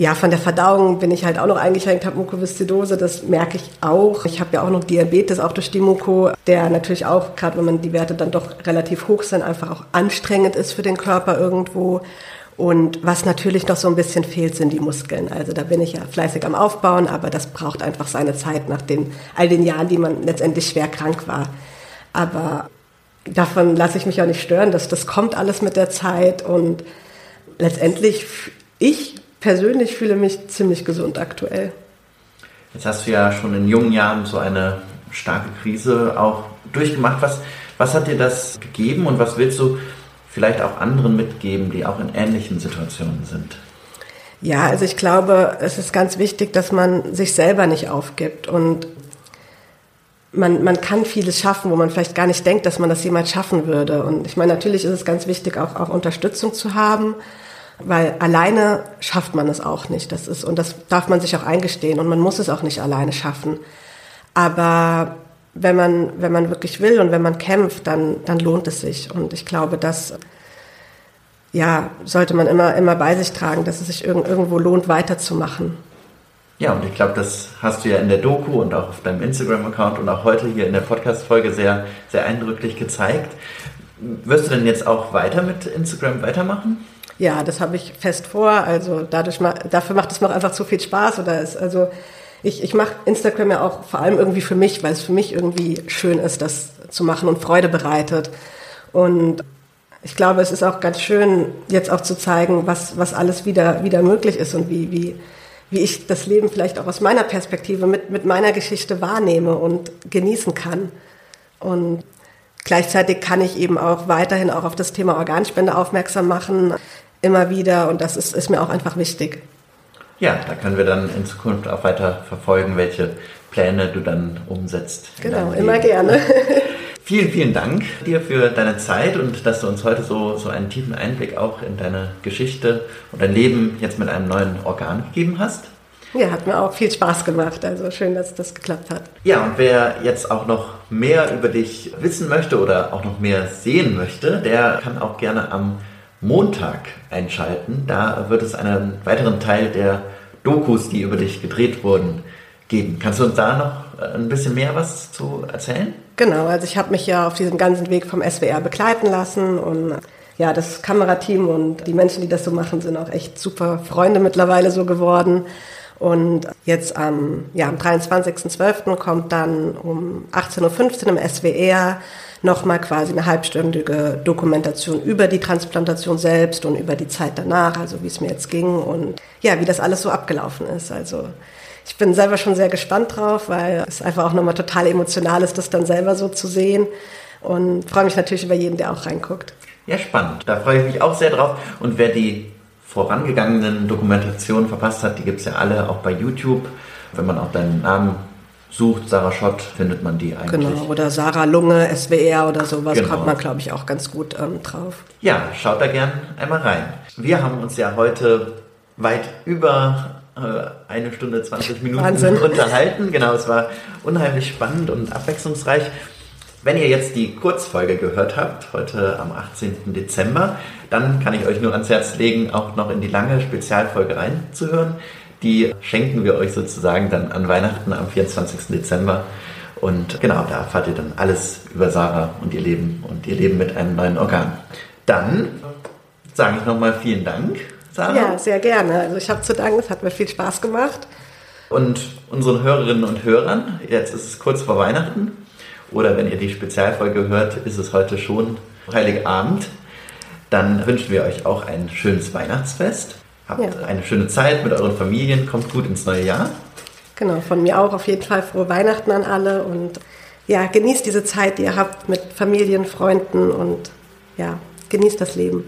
ja, von der Verdauung bin ich halt auch noch eingeschränkt, habe Mukoviszidose, das merke ich auch. Ich habe ja auch noch Diabetes, auch durch die Muko, der natürlich auch, gerade wenn man die Werte dann doch relativ hoch sind, einfach auch anstrengend ist für den Körper irgendwo. Und was natürlich noch so ein bisschen fehlt, sind die Muskeln. Also da bin ich ja fleißig am Aufbauen, aber das braucht einfach seine Zeit nach den, all den Jahren, die man letztendlich schwer krank war. Aber davon lasse ich mich auch nicht stören, dass das kommt alles mit der Zeit und letztendlich ich persönlich fühle mich ziemlich gesund aktuell. Jetzt hast du ja schon in jungen Jahren so eine starke Krise auch durchgemacht. Was, was hat dir das gegeben und was willst du vielleicht auch anderen mitgeben, die auch in ähnlichen Situationen sind? Ja, also ich glaube, es ist ganz wichtig, dass man sich selber nicht aufgibt und man, man kann vieles schaffen, wo man vielleicht gar nicht denkt, dass man das jemals schaffen würde. Und ich meine, natürlich ist es ganz wichtig, auch, auch Unterstützung zu haben weil alleine schafft man es auch nicht. Das ist, und das darf man sich auch eingestehen und man muss es auch nicht alleine schaffen. Aber wenn man, wenn man wirklich will und wenn man kämpft, dann, dann lohnt es sich. Und ich glaube, das, ja, sollte man immer, immer bei sich tragen, dass es sich irgendwo lohnt, weiterzumachen. Ja, und ich glaube, das hast du ja in der Doku und auch auf deinem Instagram-Account und auch heute hier in der Podcast-Folge sehr, sehr eindrücklich gezeigt. Wirst du denn jetzt auch weiter mit Instagram weitermachen? Ja, das habe ich fest vor. Also dadurch, dafür macht es mir einfach zu viel Spaß. Oder ist, also ich, ich mache Instagram ja auch vor allem irgendwie für mich, weil es für mich irgendwie schön ist, das zu machen und Freude bereitet. Und ich glaube, es ist auch ganz schön, jetzt auch zu zeigen, was, was alles wieder, wieder möglich ist und wie, wie, wie ich das Leben vielleicht auch aus meiner Perspektive mit, mit meiner Geschichte wahrnehme und genießen kann. Und gleichzeitig kann ich eben auch weiterhin auch auf das Thema Organspende aufmerksam machen immer wieder und das ist, ist mir auch einfach wichtig. Ja, da können wir dann in Zukunft auch weiter verfolgen, welche Pläne du dann umsetzt. Genau, immer gerne. [laughs] vielen, vielen Dank dir für deine Zeit und dass du uns heute so, so einen tiefen Einblick auch in deine Geschichte und dein Leben jetzt mit einem neuen Organ gegeben hast. Ja, hat mir auch viel Spaß gemacht. Also schön, dass das geklappt hat. Ja, und wer jetzt auch noch mehr über dich wissen möchte oder auch noch mehr sehen möchte, der kann auch gerne am Montag einschalten. Da wird es einen weiteren Teil der Dokus, die über dich gedreht wurden, geben. Kannst du uns da noch äh, ein bisschen mehr was zu erzählen? Genau, also ich habe mich ja auf diesem ganzen Weg vom SWR begleiten lassen und ja, das Kamerateam und die Menschen, die das so machen, sind auch echt super Freunde mittlerweile so geworden. Und jetzt am, ja, am 23.12. kommt dann um 18.15 Uhr im SWR nochmal quasi eine halbstündige Dokumentation über die Transplantation selbst und über die Zeit danach, also wie es mir jetzt ging und ja, wie das alles so abgelaufen ist. Also ich bin selber schon sehr gespannt drauf, weil es einfach auch nochmal total emotional ist, das dann selber so zu sehen. Und freue mich natürlich über jeden, der auch reinguckt. Ja, spannend. Da freue ich mich auch sehr drauf. Und wer die vorangegangenen Dokumentationen verpasst hat, die gibt es ja alle auch bei YouTube. Wenn man auch deinen Namen sucht, Sarah Schott, findet man die eigentlich. Genau, oder Sarah Lunge, SWR oder sowas, genau. kommt man, glaube ich, auch ganz gut ähm, drauf. Ja, schaut da gern einmal rein. Wir haben uns ja heute weit über äh, eine Stunde 20 Minuten Wahnsinn. [laughs] unterhalten. Genau, es war unheimlich spannend und abwechslungsreich. Wenn ihr jetzt die Kurzfolge gehört habt, heute am 18. Dezember, dann kann ich euch nur ans Herz legen, auch noch in die lange Spezialfolge reinzuhören. Die schenken wir euch sozusagen dann an Weihnachten am 24. Dezember. Und genau, da erfahrt ihr dann alles über Sarah und ihr Leben und ihr Leben mit einem neuen Organ. Dann sage ich nochmal vielen Dank, Sarah. Ja, sehr gerne. Also ich habe zu danken, es hat mir viel Spaß gemacht. Und unseren Hörerinnen und Hörern, jetzt ist es kurz vor Weihnachten. Oder wenn ihr die Spezialfolge hört, ist es heute schon Heiligabend. Dann wünschen wir euch auch ein schönes Weihnachtsfest. Habt ja. eine schöne Zeit mit euren Familien, kommt gut ins neue Jahr. Genau, von mir auch auf jeden Fall frohe Weihnachten an alle und ja, genießt diese Zeit, die ihr habt mit Familien, Freunden und ja, genießt das Leben.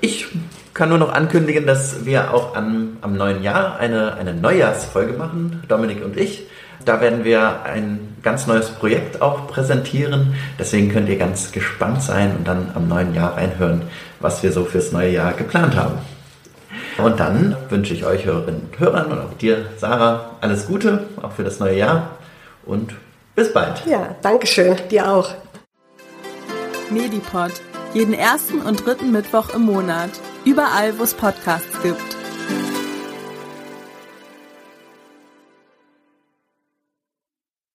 Ich kann nur noch ankündigen, dass wir auch an, am neuen Jahr eine, eine Neujahrsfolge machen, Dominik und ich. Da werden wir ein ganz neues Projekt auch präsentieren. Deswegen könnt ihr ganz gespannt sein und dann am neuen Jahr reinhören, was wir so fürs neue Jahr geplant haben. Und dann wünsche ich euch Hörerinnen und Hörern und auch dir, Sarah, alles Gute, auch für das neue Jahr. Und bis bald. Ja, danke schön. Dir auch. Medipod. Jeden ersten und dritten Mittwoch im Monat. Überall, wo es Podcasts gibt.